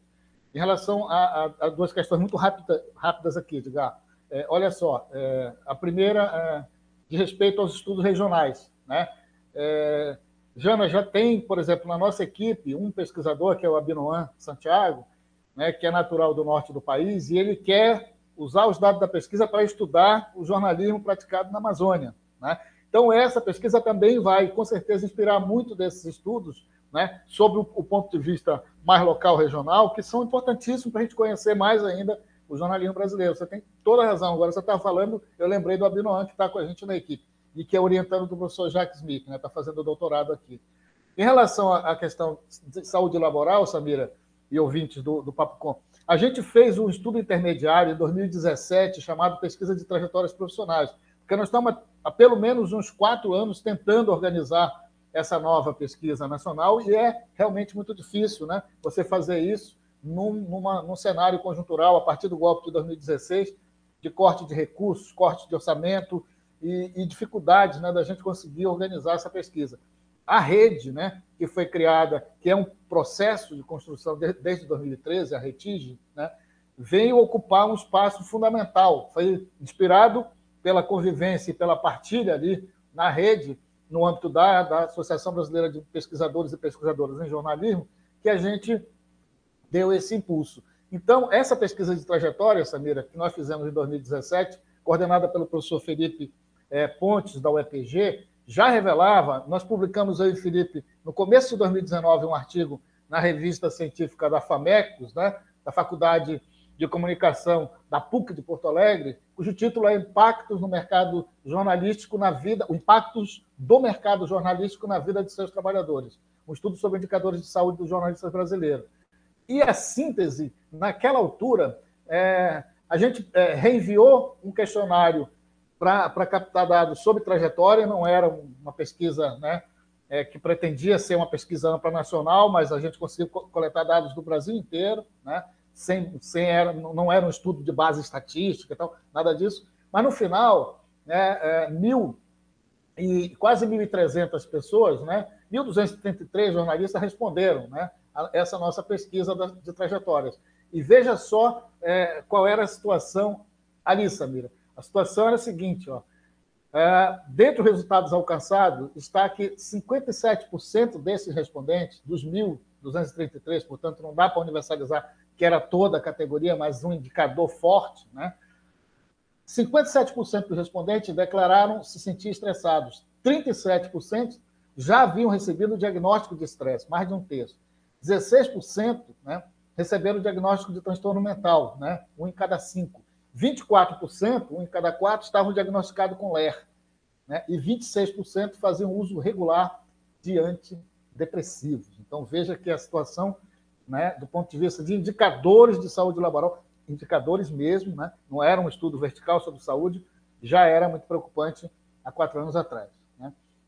em relação a, a, a duas questões muito rápida, rápidas aqui, Edgar. É, olha só, é, a primeira é, de respeito aos estudos regionais. Né? É, Jana, já tem, por exemplo, na nossa equipe, um pesquisador, que é o Abinoan Santiago, né, que é natural do norte do país, e ele quer usar os dados da pesquisa para estudar o jornalismo praticado na Amazônia. Né? Então, essa pesquisa também vai, com certeza, inspirar muito desses estudos né, sobre o, o, ponto de vista mais local, regional, que são importantíssimos para a gente conhecer mais ainda o jornalismo brasileiro. Você tem toda a razão. Agora, você está falando, eu lembrei do Abinoan, que está com a gente na equipe, e que é orientando do professor Jacques Smith, está né, tá fazendo doutorado aqui. Em relação à questão de saúde laboral, Samira, e ouvintes do, do Papo Com, a gente fez um estudo intermediário em 2017 chamado Pesquisa de Trajetórias Profissionais, porque nós estamos há pelo menos uns quatro anos tentando organizar essa nova pesquisa nacional e é realmente muito difícil né, você fazer isso num, numa, num cenário conjuntural a partir do golpe de 2016, de corte de recursos, corte de orçamento e, e dificuldades né, da gente conseguir organizar essa pesquisa. A rede, né, que foi criada, que é um processo de construção de, desde 2013, a Retige, né, veio ocupar um espaço fundamental. Foi inspirado pela convivência e pela partilha ali na rede no âmbito da, da Associação Brasileira de Pesquisadores e Pesquisadoras em Jornalismo, que a gente deu esse impulso. Então, essa pesquisa de trajetória, Samira, que nós fizemos em 2017, coordenada pelo professor Felipe é, Pontes, da UEPG, já revelava, nós publicamos aí, Felipe, no começo de 2019, um artigo na revista científica da FAMECOS, né, da Faculdade de Comunicação da PUC de Porto Alegre, cujo título é Impactos no mercado jornalístico na vida, impactos do mercado jornalístico na vida de seus trabalhadores, um estudo sobre indicadores de saúde dos jornalistas brasileiros. E a síntese, naquela altura, é, a gente é, reenviou um questionário para captar dados sobre trajetória, não era uma pesquisa né, é, que pretendia ser uma pesquisa ampla nacional, mas a gente conseguiu coletar dados do Brasil inteiro, né? sem, sem era, não era um estudo de base estatística e tal, nada disso. Mas no final, né, é, mil e quase 1.300 pessoas, né, 1.233 jornalistas responderam né, essa nossa pesquisa de trajetórias. E veja só é, qual era a situação ali, Samira. A situação era a seguinte, ó, é, dentre os resultados alcançados, está que 57% desses respondentes, dos 1.233, portanto, não dá para universalizar que era toda a categoria, mas um indicador forte, né? 57% dos respondentes declararam se sentir estressados. 37% já haviam recebido o diagnóstico de estresse, mais de um terço. 16% né, receberam diagnóstico de transtorno mental, né, um em cada cinco. 24%, um em cada quatro, estavam diagnosticados com LER. Né, e 26% faziam uso regular de antidepressivos. Então, veja que a situação né, do ponto de vista de indicadores de saúde laboral, indicadores mesmo, né, não era um estudo vertical sobre saúde, já era muito preocupante há quatro anos atrás.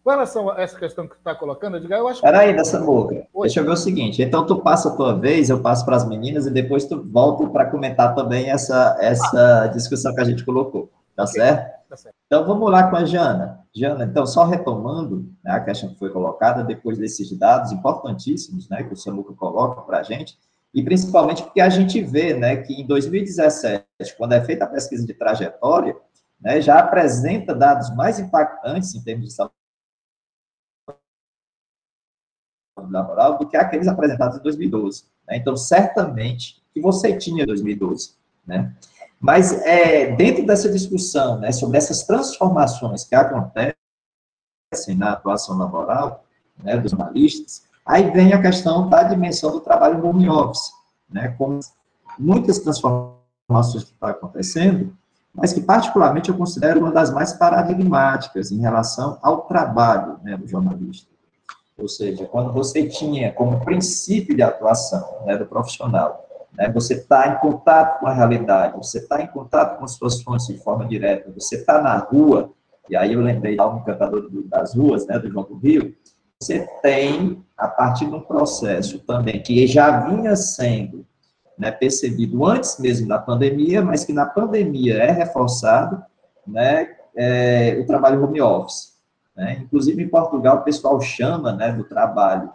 Com relação a essa questão que tu está colocando, Edgar, eu acho que... Peraí, dessa boca. Oi. Deixa eu ver o seguinte, então tu passa a tua vez, eu passo para as meninas e depois tu volta para comentar também essa, essa ah. discussão que a gente colocou, tá okay. certo? Tá certo. Então vamos lá com a Jana. Jana, então, só retomando né, a questão que foi colocada, depois desses dados importantíssimos né, que o Samuca coloca para a gente, e principalmente porque a gente vê né, que em 2017, quando é feita a pesquisa de trajetória, né, já apresenta dados mais impactantes em termos de saúde laboral do que aqueles apresentados em 2012. Né? Então, certamente que você tinha em 2012. Né? Mas é, dentro dessa discussão né, sobre essas transformações que acontecem na atuação laboral né, dos jornalistas, aí vem a questão da dimensão do trabalho home office, né, com muitas transformações que estão acontecendo, mas que particularmente eu considero uma das mais paradigmáticas em relação ao trabalho né, do jornalista. Ou seja, quando você tinha como princípio de atuação né, do profissional né? Você está em contato com a realidade, você está em contato com as suas fontes de forma direta, você está na rua, e aí eu lembrei da um cantador das ruas, né, do João do Rio, você tem, a partir de um processo também que já vinha sendo né, percebido antes mesmo da pandemia, mas que na pandemia é reforçado, né, é, o trabalho home office. Né? Inclusive, em Portugal, o pessoal chama né, do trabalho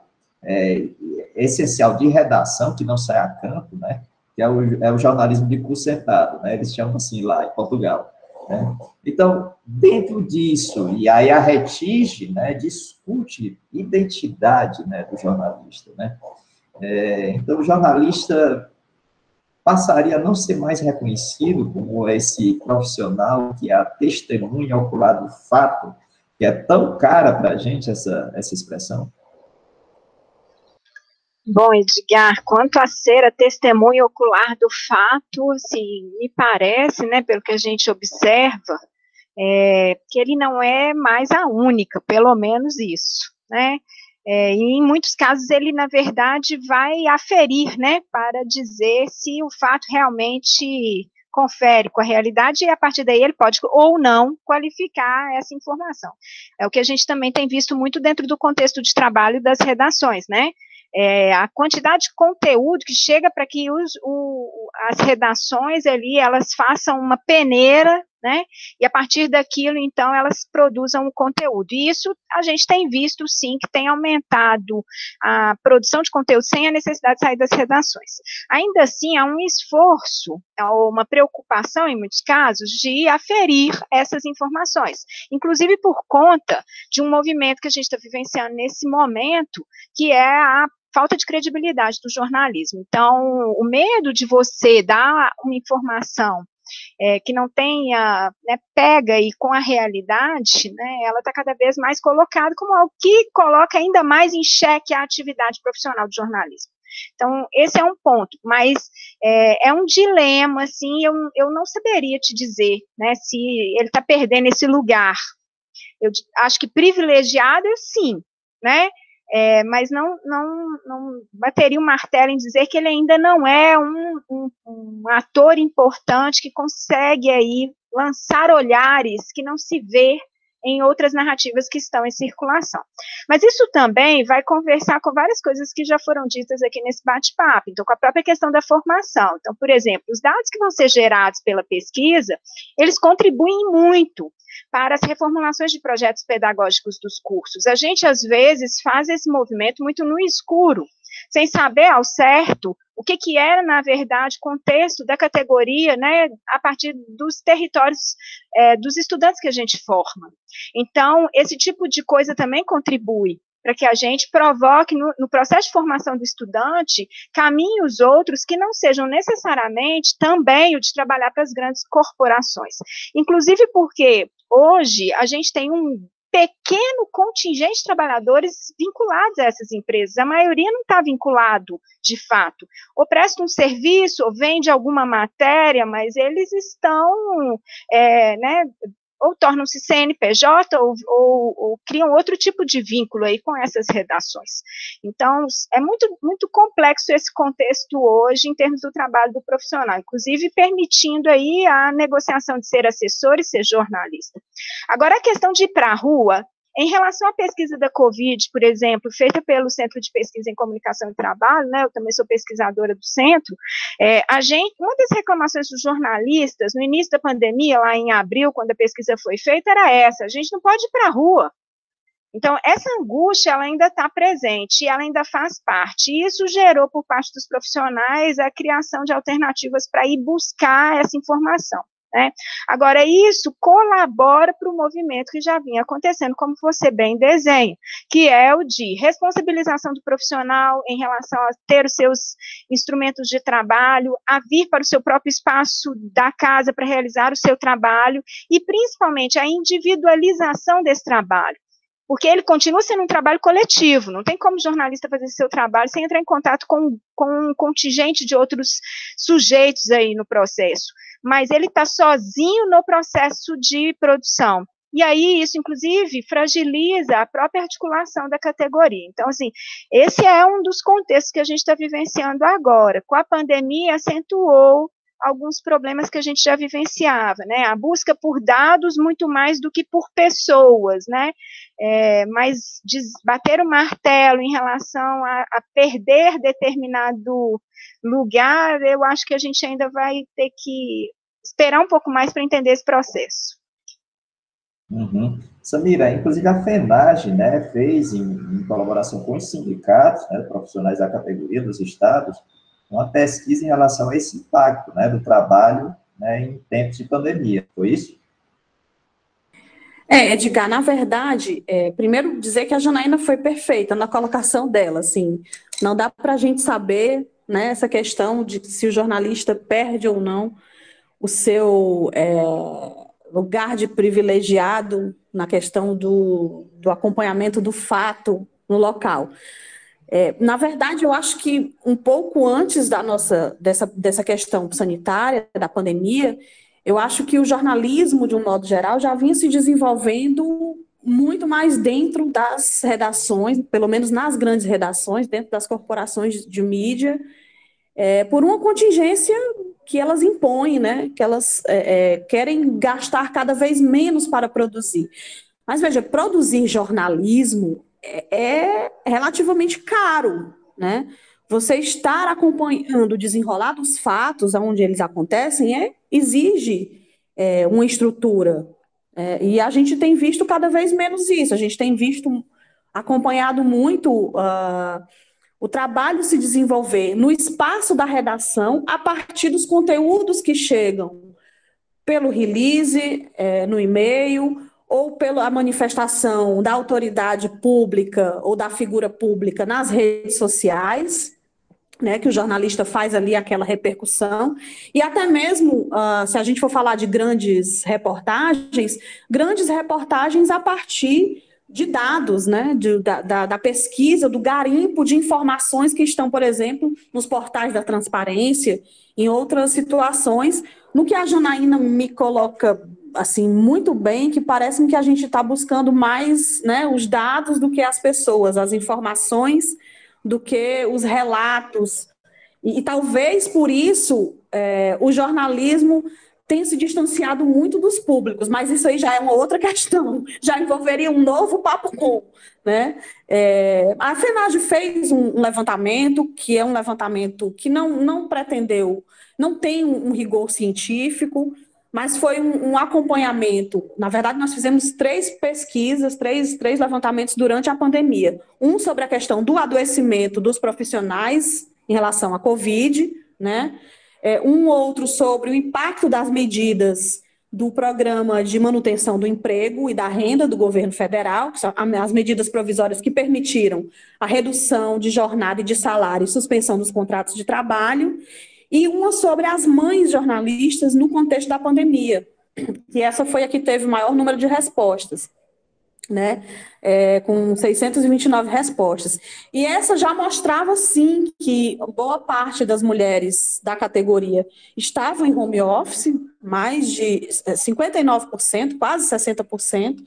é, essencial de redação, que não sai a campo, né? que é o, é o jornalismo de curso sentado, né? eles chamam assim lá em Portugal. Né? Então, dentro disso, e aí a Retige né, discute identidade né, do jornalista. Né? É, então, o jornalista passaria a não ser mais reconhecido como esse profissional que é a testemunha ocular do fato, que é tão cara para a gente essa, essa expressão? Bom, Edgar, quanto a ser a testemunha ocular do fato, assim, me parece, né, pelo que a gente observa, é, que ele não é mais a única, pelo menos isso, né? É, e em muitos casos ele, na verdade, vai aferir, né, para dizer se o fato realmente confere com a realidade e a partir daí ele pode ou não qualificar essa informação. É o que a gente também tem visto muito dentro do contexto de trabalho das redações, né? É, a quantidade de conteúdo que chega para que os, o, as redações ali elas façam uma peneira né? E a partir daquilo, então, elas produzam o conteúdo. E isso a gente tem visto, sim, que tem aumentado a produção de conteúdo sem a necessidade de sair das redações. Ainda assim, há um esforço, ou uma preocupação, em muitos casos, de aferir essas informações, inclusive por conta de um movimento que a gente está vivenciando nesse momento, que é a falta de credibilidade do jornalismo. Então, o medo de você dar uma informação é, que não tenha, né, pega aí com a realidade, né, ela está cada vez mais colocada como algo que coloca ainda mais em xeque a atividade profissional do jornalismo. Então, esse é um ponto, mas é, é um dilema, assim, eu, eu não saberia te dizer, né, se ele está perdendo esse lugar. Eu acho que privilegiado, sim, né, é, mas não, não, não bateria o martelo em dizer que ele ainda não é um, um, um, ator importante que consegue aí lançar olhares que não se vê em outras narrativas que estão em circulação. Mas isso também vai conversar com várias coisas que já foram ditas aqui nesse bate-papo, então com a própria questão da formação. Então, por exemplo, os dados que vão ser gerados pela pesquisa, eles contribuem muito para as reformulações de projetos pedagógicos dos cursos. A gente, às vezes, faz esse movimento muito no escuro, sem saber ao certo o que, que era, na verdade, contexto da categoria, né, a partir dos territórios é, dos estudantes que a gente forma. Então, esse tipo de coisa também contribui para que a gente provoque no, no, processo de formação do estudante caminhos outros que não sejam necessariamente também o de trabalhar para as grandes corporações. Inclusive porque hoje a gente tem um pequeno contingente de trabalhadores vinculados a essas empresas. A maioria não está vinculado, de fato. Ou presta um serviço, ou vende alguma matéria, mas eles estão é, né, ou tornam-se CNPJ ou, ou, ou, criam outro tipo de vínculo aí com essas redações. Então, é muito, muito complexo esse contexto hoje em termos do trabalho do profissional, inclusive permitindo aí a negociação de ser assessor e ser jornalista. Agora, a questão de ir para a rua, em relação à pesquisa da Covid, por exemplo, feita pelo Centro de Pesquisa em Comunicação e Trabalho, né, eu também sou pesquisadora do centro, é, a gente, uma das reclamações dos jornalistas no início da pandemia, lá em abril, quando a pesquisa foi feita, era essa: a gente não pode ir para a rua. Então, essa angústia, ela ainda está presente, ela ainda faz parte. E isso gerou, por parte dos profissionais, a criação de alternativas para ir buscar essa informação. Né? Agora, isso colabora para o movimento que já vinha acontecendo, como você bem desenha, que é o de responsabilização do profissional em relação a ter os seus instrumentos de trabalho, a vir para o seu próprio espaço da casa para realizar o seu trabalho, e principalmente a individualização desse trabalho porque ele continua sendo um trabalho coletivo, não tem como jornalista fazer seu trabalho sem entrar em contato com, com um contingente de outros sujeitos aí no processo mas ele está sozinho no processo de produção. E aí, isso, inclusive, fragiliza a própria articulação da categoria. Então, assim, esse é um dos contextos que a gente está vivenciando agora. Com a pandemia, acentuou alguns problemas que a gente já vivenciava, né? A busca por dados muito mais do que por pessoas, né? É, mas bater o martelo em relação a, a perder determinado lugar, eu acho que a gente ainda vai ter que esperar um pouco mais para entender esse processo. Uhum. Samira, inclusive a FENAGE né, fez, em, em colaboração com os sindicatos, né, profissionais da categoria dos estados, uma pesquisa em relação a esse impacto né, do trabalho né, em tempos de pandemia, foi isso? É, Edgar, na verdade, é, primeiro dizer que a Janaína foi perfeita na colocação dela, assim, não dá para a gente saber, né, essa questão de se o jornalista perde ou não o seu é, lugar de privilegiado na questão do, do acompanhamento do fato no local. É, na verdade, eu acho que um pouco antes da nossa dessa, dessa questão sanitária, da pandemia, eu acho que o jornalismo, de um modo geral, já vinha se desenvolvendo muito mais dentro das redações, pelo menos nas grandes redações, dentro das corporações de mídia, é, por uma contingência que elas impõem, né? Que elas é, é, querem gastar cada vez menos para produzir. Mas veja, produzir jornalismo é, é relativamente caro, né? Você estar acompanhando o desenrolar dos fatos, onde eles acontecem, é, exige é, uma estrutura. É, e a gente tem visto cada vez menos isso. A gente tem visto, acompanhado muito uh, o trabalho se desenvolver no espaço da redação a partir dos conteúdos que chegam pelo release, é, no e-mail, ou pela manifestação da autoridade pública ou da figura pública nas redes sociais né, que o jornalista faz ali aquela repercussão, e até mesmo, uh, se a gente for falar de grandes reportagens, grandes reportagens a partir de dados, né, de, da, da, pesquisa, do garimpo de informações que estão, por exemplo, nos portais da transparência, em outras situações, no que a Janaína me coloca assim muito bem, que parece que a gente está buscando mais né, os dados do que as pessoas, as informações do que os relatos. E, e talvez por isso é, o jornalismo tenha se distanciado muito dos públicos, mas isso aí já é uma outra questão, já envolveria um novo papo com. Né? É, a FENAGE fez um, levantamento, que é um levantamento que não, não pretendeu, não tem um rigor científico, mas foi um, um, acompanhamento. Na verdade, nós fizemos três pesquisas, três, três levantamentos durante a pandemia. Um sobre a questão do adoecimento dos profissionais em relação à Covid, né? É, um outro sobre o impacto das medidas do programa de manutenção do emprego e da renda do governo federal, que são as medidas provisórias que permitiram a redução de jornada e de salário e suspensão dos contratos de trabalho, e uma sobre as mães jornalistas no contexto da pandemia, que essa foi a que teve o maior número de respostas, né, é, com 629 respostas. E essa já mostrava, sim, que boa parte das mulheres da categoria estavam em home office, mais de 59%, é, quase 60%,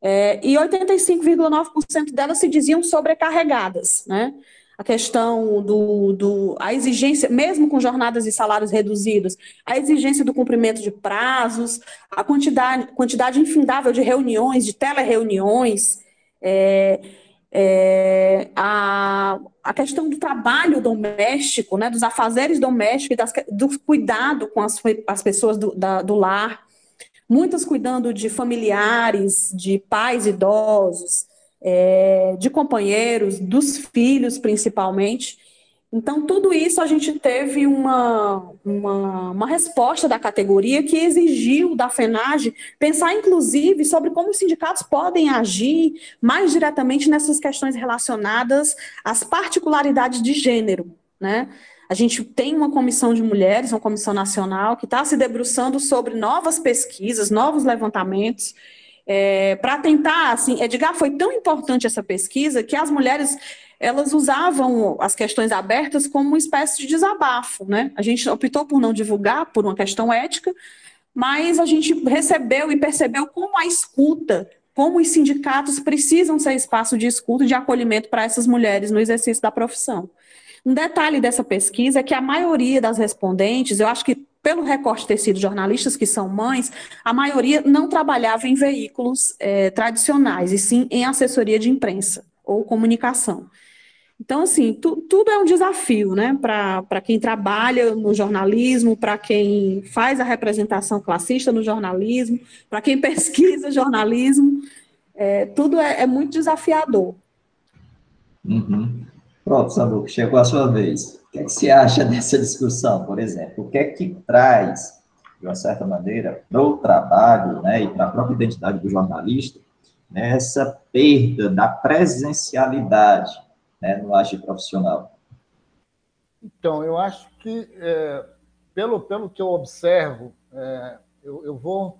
é, e 85,9% delas se diziam sobrecarregadas, né, a questão do, do a exigência, mesmo com jornadas e salários reduzidos, a exigência do cumprimento de prazos, a quantidade, quantidade infindável de reuniões, de telereuniões, é, é, a, a questão do trabalho doméstico, né, dos afazeres domésticos, das, do cuidado com as, as pessoas do, da, do lar, muitas cuidando de familiares, de pais idosos, é, de companheiros, dos filhos principalmente. Então, tudo isso a gente teve uma, uma, uma, resposta da categoria que exigiu da FENAGE pensar, inclusive, sobre como os sindicatos podem agir mais diretamente nessas questões relacionadas às particularidades de gênero. Né? A gente tem uma comissão de mulheres, uma comissão nacional, que está se debruçando sobre novas pesquisas, novos levantamentos, é, para tentar, assim, Edgar, foi tão importante essa pesquisa que as mulheres elas usavam as questões abertas como uma espécie de desabafo, né? A gente optou por não divulgar por uma questão ética, mas a gente recebeu e percebeu como a escuta, como os sindicatos precisam ser espaço de escuta e de acolhimento para essas mulheres no exercício da profissão. Um detalhe dessa pesquisa é que a maioria das respondentes, eu acho que pelo recorte ter sido jornalistas que são mães, a maioria não trabalhava em veículos é, tradicionais, e sim em assessoria de imprensa ou comunicação. Então, assim, tu, tudo é um desafio, né, para quem trabalha no jornalismo, para quem faz a representação classista no jornalismo, para quem pesquisa jornalismo, é, tudo é, é, muito desafiador. Uhum. Pronto, Samuca, chegou a sua vez. Que, é que você acha dessa discussão, por exemplo? O que é que traz de uma certa maneira, para o trabalho né, e para a própria identidade do jornalista, né, essa perda da presencialidade né, no agir profissional? Então, eu acho que, é, pelo, pelo que eu observo, é, eu, eu, vou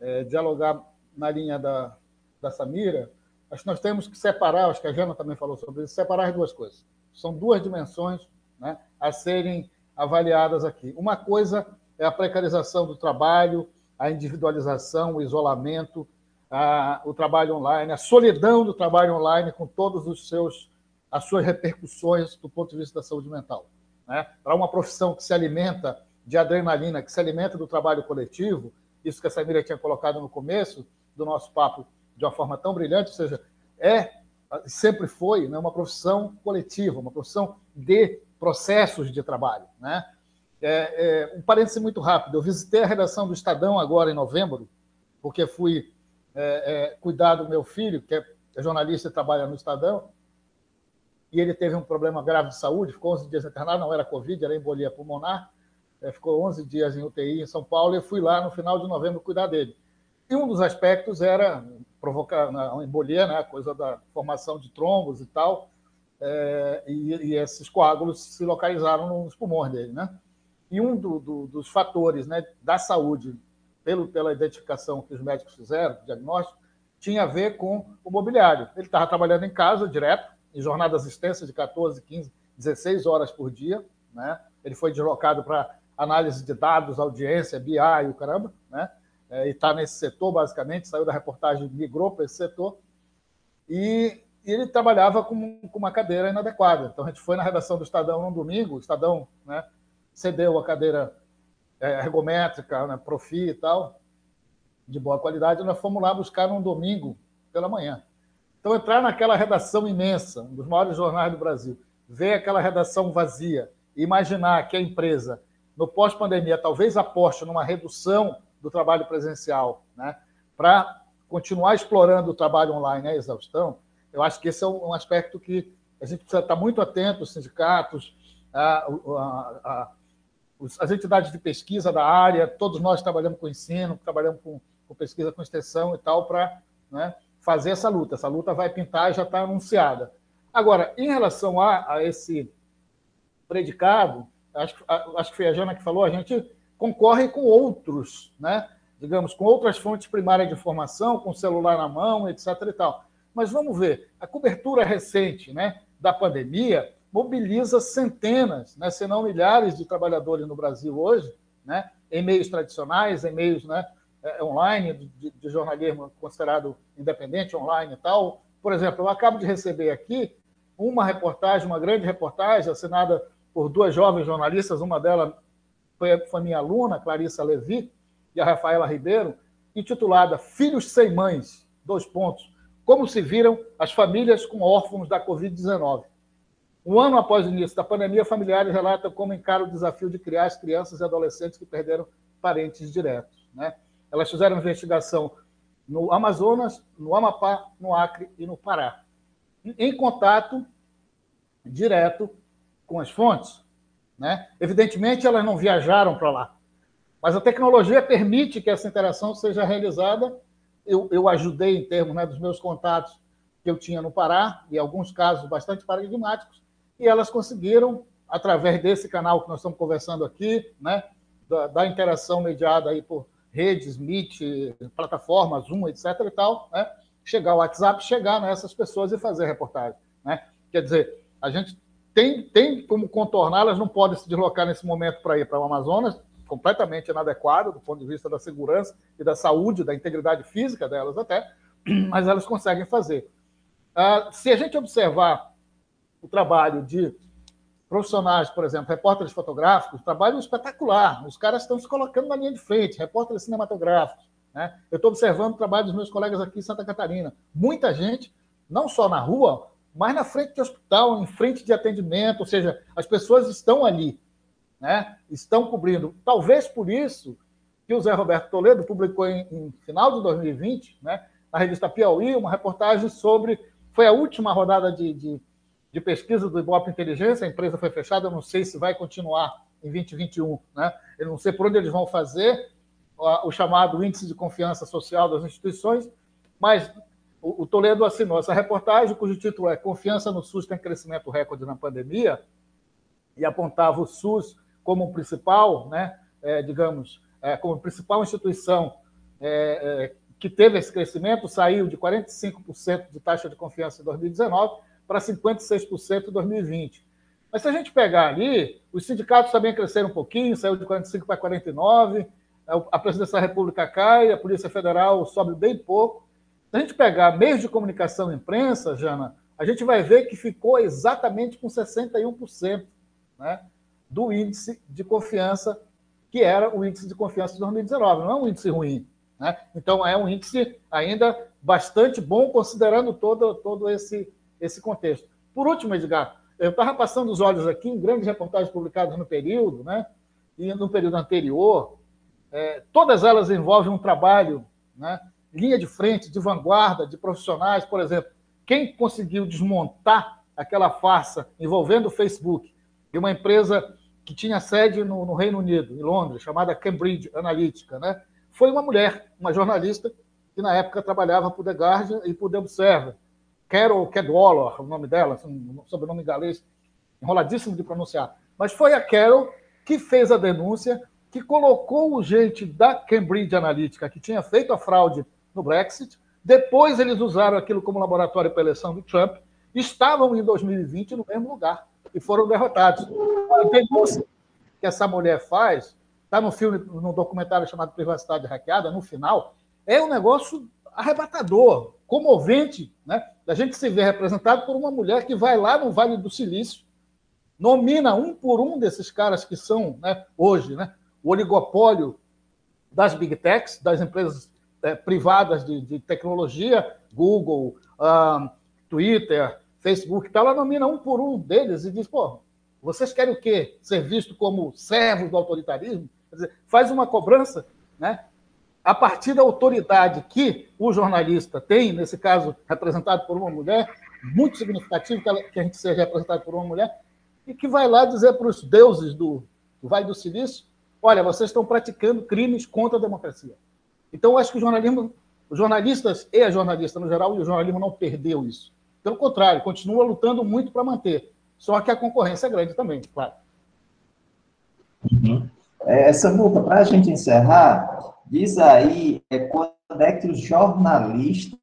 é, dialogar na linha da, da Samira, acho que nós temos que separar, acho que a Jana também falou sobre isso, separar as duas coisas. São duas dimensões né, a serem avaliadas aqui. Uma coisa é a precarização do trabalho, a individualização, o isolamento, a, o trabalho online, a solidão do trabalho online com todos os seus as suas repercussões do ponto de vista da saúde mental. Né? Para uma profissão que se alimenta de adrenalina, que se alimenta do trabalho coletivo, isso que a Samira tinha colocado no começo do nosso papo de uma forma tão brilhante, ou seja, é sempre foi né, uma profissão coletiva, uma profissão de processos de trabalho. Né? É, é, um parêntese muito rápido, eu visitei a redação do Estadão agora em novembro, porque fui é, é cuidar do meu filho, que é jornalista e trabalha no Estadão, e ele teve um problema grave de saúde, ficou 11 dias internado, não era Covid, era embolia pulmonar, é, ficou 11 dias em UTI em São Paulo, e fui lá no final de novembro cuidar dele. E um dos aspectos era provocar uma embolia, né, coisa da formação de trombos e tal, é, e, e, esses coágulos se localizaram nos pulmões dele, né? E um do, do, dos fatores né, da saúde, pelo, pela identificação que os médicos fizeram, diagnóstico, tinha a ver com o mobiliário. Ele estava trabalhando em casa direto, em jornadas extensas de 14, 15, 16 horas por dia. Né? Ele foi deslocado para análise de dados, audiência, BI e o caramba, né? É, e está nesse setor, basicamente, saiu da reportagem, migrou para esse setor, e, e ele trabalhava com, com, uma cadeira inadequada. Então, a gente foi na redação do Estadão num domingo, o Estadão né, cedeu a cadeira é, ergométrica, né, profi e tal, de boa qualidade, nós fomos lá buscar num domingo pela manhã. Então, entrar naquela redação imensa, um dos maiores jornais do Brasil, ver aquela redação vazia, imaginar que a empresa, no pós-pandemia, talvez aposte numa redução do trabalho presencial, né, para continuar explorando o trabalho online, a exaustão, eu acho que esse é um aspecto que a gente precisa estar muito atento, os sindicatos, a, a, a, as entidades de pesquisa da área, todos nós trabalhamos com ensino, trabalhamos com, com pesquisa com extensão e tal, para né, fazer essa luta. Essa luta vai pintar e já está anunciada. Agora, em relação a, esse predicado, acho, acho que foi a Jana que falou, a gente concorre com outros, né? digamos, com outras fontes primárias de informação, com celular na mão, etc. E tal. Mas vamos ver, a cobertura recente né, da pandemia mobiliza centenas, né, se não milhares de trabalhadores no Brasil hoje, né, em meios tradicionais, em meios né, é, online, de, de, jornalismo considerado independente, online e tal. Por exemplo, eu acabo de receber aqui uma reportagem, uma grande reportagem, assinada por duas jovens jornalistas, uma delas foi, foi minha aluna, Clarissa Levi, e a Rafaela Ribeiro, intitulada Filhos Sem Mães, dois pontos, como se viram as famílias com órfãos da Covid-19. Um ano após o início da pandemia, familiares relatam como encaram o desafio de criar as crianças e adolescentes que perderam parentes diretos. Né? Elas fizeram investigação no Amazonas, no Amapá, no Acre e no Pará, em contato direto com as fontes. Né? Evidentemente, elas não viajaram para lá, mas a tecnologia permite que essa interação seja realizada. Eu, eu ajudei em termos né, dos meus contatos que eu tinha no Pará, e alguns casos bastante paradigmáticos, e elas conseguiram, através desse canal que nós estamos conversando aqui, né, da, da interação mediada aí por redes, Meet, plataformas, Zoom, etc. e tal, né? chegar ao WhatsApp, chegar nessas pessoas e fazer reportagem. Né? Quer dizer, a gente tem, tem como contornar, elas não podem se deslocar nesse momento para ir para o Amazonas, completamente inadequado do ponto de vista da segurança e da saúde, da integridade física delas até, mas elas conseguem fazer. Ah, se a gente observar o trabalho de profissionais, por exemplo, repórteres fotográficos, trabalho espetacular. Os caras estão se colocando na linha de frente, repórteres cinematográficos. Né? Eu estou observando o trabalho dos meus colegas aqui em Santa Catarina. Muita gente, não só na rua, mas na frente de hospital, em frente de atendimento, ou seja, as pessoas estão ali, né? estão cobrindo. Talvez por isso que o Zé Roberto Toledo publicou em, em final de 2020, né, na revista Piauí, uma reportagem sobre. Foi a última rodada de, de de pesquisa do Ibope Inteligência, a empresa foi fechada, eu não sei se vai continuar em 2021. Né? Eu não sei por onde eles vão fazer o chamado índice de confiança social das instituições, mas o, Toledo assinou essa reportagem, cujo título é Confiança no SUS tem crescimento recorde na pandemia, e apontava o SUS como principal, né, é, digamos, é, como principal instituição é, é que teve esse crescimento, saiu de 45% de taxa de confiança em 2019 para 56% em 2020. Mas se a gente pegar ali, os sindicatos também cresceram um pouquinho, saiu de 45 para 49, a presidência da República cai, a Polícia Federal sobe bem pouco. Se a gente pegar meios de comunicação e imprensa, Jana, a gente vai ver que ficou exatamente com 61% né, do índice de confiança, que era o índice de confiança de 2019. Não é um índice ruim. Né? Então, é um índice ainda bastante bom, considerando todo, todo esse, esse contexto. Por último, Edgar, eu estava passando os olhos aqui em grandes reportagens publicadas no período, né? e no período anterior, é, todas elas envolvem um trabalho, né? linha de frente, de vanguarda, de profissionais, por exemplo. Quem conseguiu desmontar aquela farsa envolvendo o Facebook e uma empresa que tinha sede no, no, Reino Unido, em Londres, chamada Cambridge Analytica, né? foi uma mulher, uma jornalista, que na época trabalhava para o The Guardian e para o The Observer. Carol Cadwallader, o nome dela, um sobrenome galês, enroladíssimo de pronunciar. Mas foi a Carol que fez a denúncia, que colocou o gente da Cambridge Analytica, que tinha feito a fraude no Brexit. Depois eles usaram aquilo como laboratório para a eleição do Trump. Estavam em 2020 no mesmo lugar e foram derrotados. A denúncia que essa mulher faz, está no filme, no documentário chamado Privacidade Hackeada, no final, é um negócio arrebatador, comovente, né? Da gente se ver representado por uma mulher que vai lá no Vale do Silício, nomina um por um desses caras que são, né, hoje, né, o oligopólio das big techs, das empresas é, privadas de, de, tecnologia, Google, uh, Twitter, Facebook, tal, ela nomina um por um deles e diz, pô, vocês querem o quê? Ser visto como servos do autoritarismo? Dizer, faz uma cobrança, né? A partir da autoridade que o jornalista tem, nesse caso representado por uma mulher, muito significativo que a gente seja representado por uma mulher, e que vai lá dizer para os deuses do, do Vale do Silício: olha, vocês estão praticando crimes contra a democracia. Então, eu acho que o jornalismo, os jornalistas e a jornalista no geral, e o jornalismo não perdeu isso. Pelo contrário, continua lutando muito para manter. Só que a concorrência é grande também, claro. Uhum. É, Samuca, para a gente encerrar, diz aí é, quando é que os jornalistas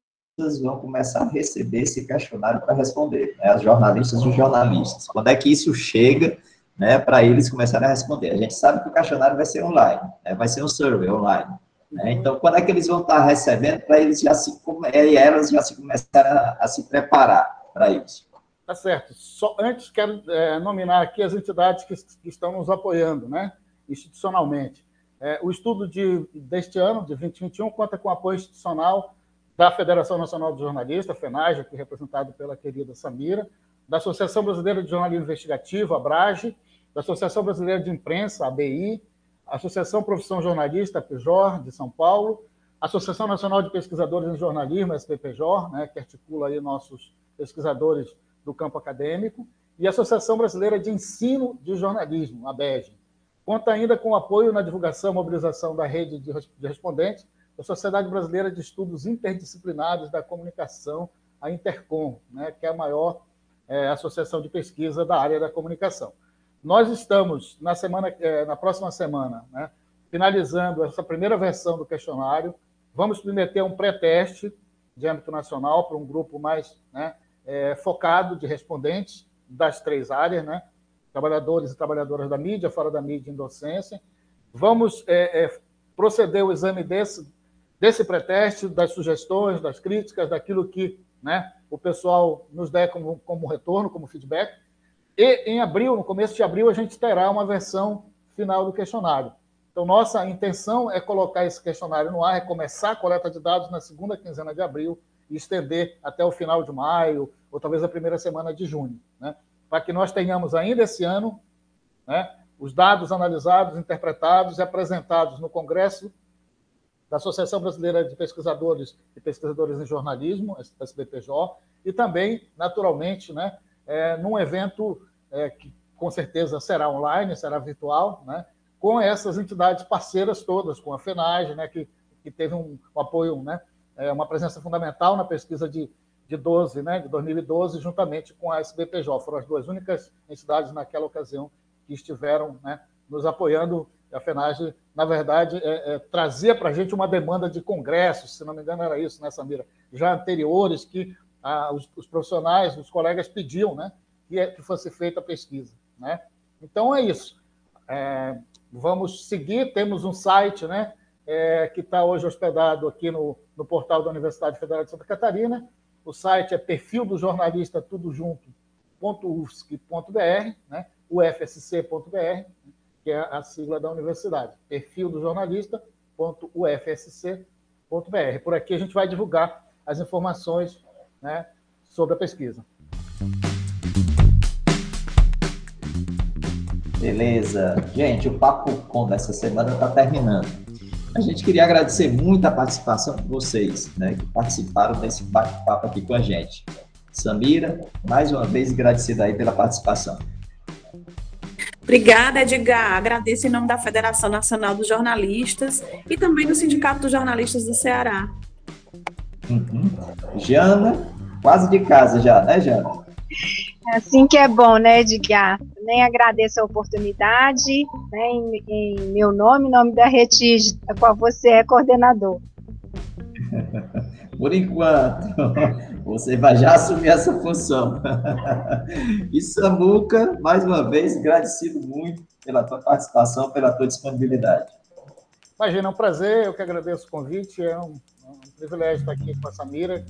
vão começar a receber esse questionário para responder, né? as jornalistas e os jornalistas. Quando é que isso chega né, para eles começarem a responder? A gente sabe que o questionário vai ser online, né? vai ser um survey online. Né? Então, quando é que eles vão estar recebendo para eles já se e elas já se começarem a, a se preparar para isso? Tá certo. Só antes quero é, nominar aqui as entidades que, que, estão nos apoiando, né, institucionalmente. É, o estudo de, deste ano, de 2021, conta com apoio institucional da Federação Nacional de Jornalistas, FENAJ, aqui representado pela querida Samira, da Associação Brasileira de Jornalismo Investigativo, a BRAGE, da Associação Brasileira de Imprensa, ABI, Associação Profissão Jornalista, PJOR, de São Paulo, Associação Nacional de Pesquisadores em Jornalismo, SPPJOR, né, que articula aí nossos pesquisadores do campo acadêmico, e Associação Brasileira de Ensino de Jornalismo, a BEG. Conta ainda com apoio na divulgação e mobilização da rede de respondentes da Sociedade Brasileira de Estudos Interdisciplinares da Comunicação, a Intercom, né, que é a maior é, associação de pesquisa da área da comunicação. Nós estamos, na, semana, é, na próxima semana, né, finalizando essa primeira versão do questionário. Vamos submeter um pré-teste de âmbito nacional para um grupo mais né, é, focado de respondentes das três áreas, né, trabalhadores e trabalhadoras da mídia, fora da mídia em docência. Vamos é, é, proceder o exame desse, desse pré-teste, das sugestões, das críticas, daquilo que né, o pessoal nos der como, como retorno, como feedback. E em abril, no começo de abril, a gente terá uma versão final do questionário. Então, nossa intenção é colocar esse questionário no ar, é começar a coleta de dados na segunda quinzena de abril e estender até o final de maio, ou talvez a primeira semana de junho, né? para que nós tenhamos ainda esse ano né, os dados analisados, interpretados e apresentados no Congresso da Associação Brasileira de Pesquisadores e Pesquisadores em Jornalismo, SBPJ, e também, naturalmente, né, é, num evento é, que com certeza será online, será virtual, né? com essas entidades parceiras todas, com a FENAGE, né? que, que teve um, um apoio, né? É, uma presença fundamental na pesquisa de, de 12, né? de 2012, juntamente com a SBPJ. Foram as duas únicas entidades naquela ocasião que estiveram né? nos apoiando. A FENAGE, na verdade, é, é, trazia para a gente uma demanda de congressos, se não me engano era isso, né, Samira? Já anteriores, que os, os, profissionais, os colegas pediam né, que, é, que fosse feita a pesquisa. Né? Então é isso. É, vamos seguir, temos um site né, é, que está hoje hospedado aqui no, no portal da Universidade Federal de Santa Catarina. O site é perfil do jornalista tudo né, ufsc.br, que é a sigla da universidade. Perfil do. Por aqui a gente vai divulgar as informações né, sobre a pesquisa. Beleza. Gente, o Papo Com dessa semana está terminando. A gente queria agradecer muito a participação de vocês, né, que participaram desse bate-papo aqui com a gente. Samira, mais uma vez agradecida aí pela participação. Obrigada, Edgar. Agradeço em nome da Federação Nacional dos Jornalistas e também do Sindicato dos Jornalistas do Ceará. Uhum. Jana, quase de casa já, né, Jana? Assim que é bom, né, Edgar? Nem agradeço a oportunidade, né, em, em meu nome, em nome da Retige, a qual você é coordenador. Por enquanto, você vai já assumir essa função. E Samuca, mais uma vez, agradecido muito pela tua participação, pela tua disponibilidade. Imagina, é um prazer, eu que agradeço o convite, é um, é um privilégio estar aqui com a Samira,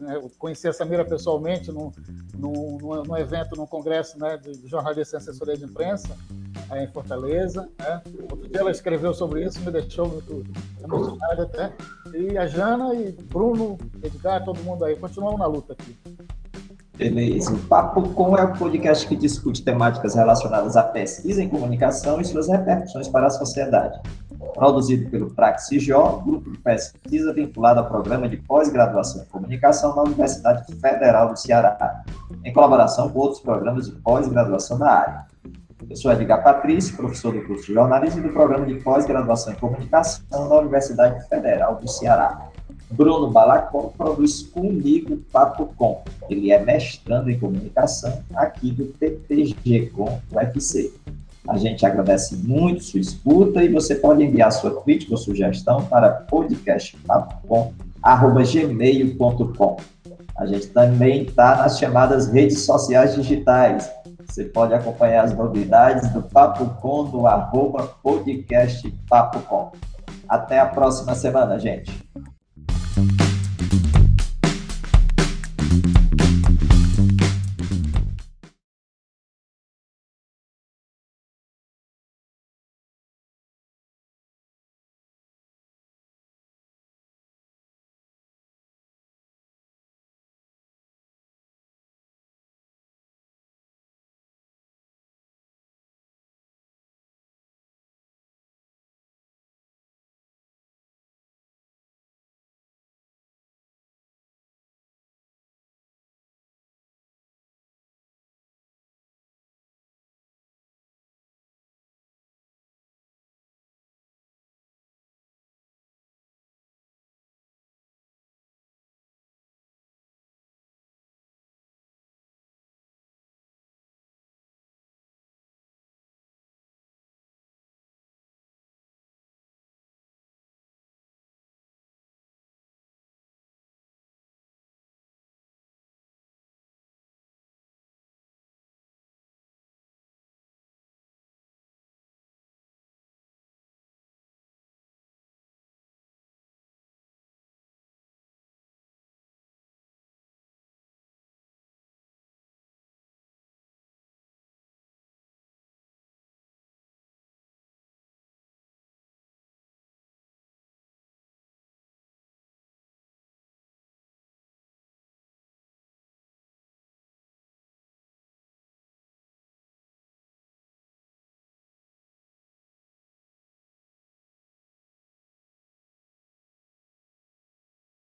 eu conheci a Samira pessoalmente num, num, num evento, num congresso né, de jornalistas e assessoria de imprensa, em Fortaleza. Né? Outro dia ela escreveu sobre isso, me deixou muito emocionado até. E a Jana e Bruno, Edgar, todo mundo aí, continuam na luta aqui. Beleza. O Papo Com é o podcast que discute temáticas relacionadas à pesquisa em comunicação e suas repercussões para a sociedade produzido pelo Praxijó, grupo de pesquisa vinculado ao programa de pós-graduação em comunicação na Universidade Federal do Ceará, em colaboração com outros programas de pós-graduação da área. Eu sou Edgar Patrício, professor do curso de jornalismo e do programa de pós-graduação em comunicação da Universidade Federal do Ceará. Bruno Balacó produz comigo Papo Com. Ele é mestrando em comunicação aqui do TTG Com UFC. A gente agradece muito sua escuta e você pode enviar sua crítica ou sugestão para podcastpapocom.gmail.com. A gente também está nas chamadas redes sociais digitais. Você pode acompanhar as novidades do Papo Com, arroba podcast Papo Com. Até a próxima semana, gente.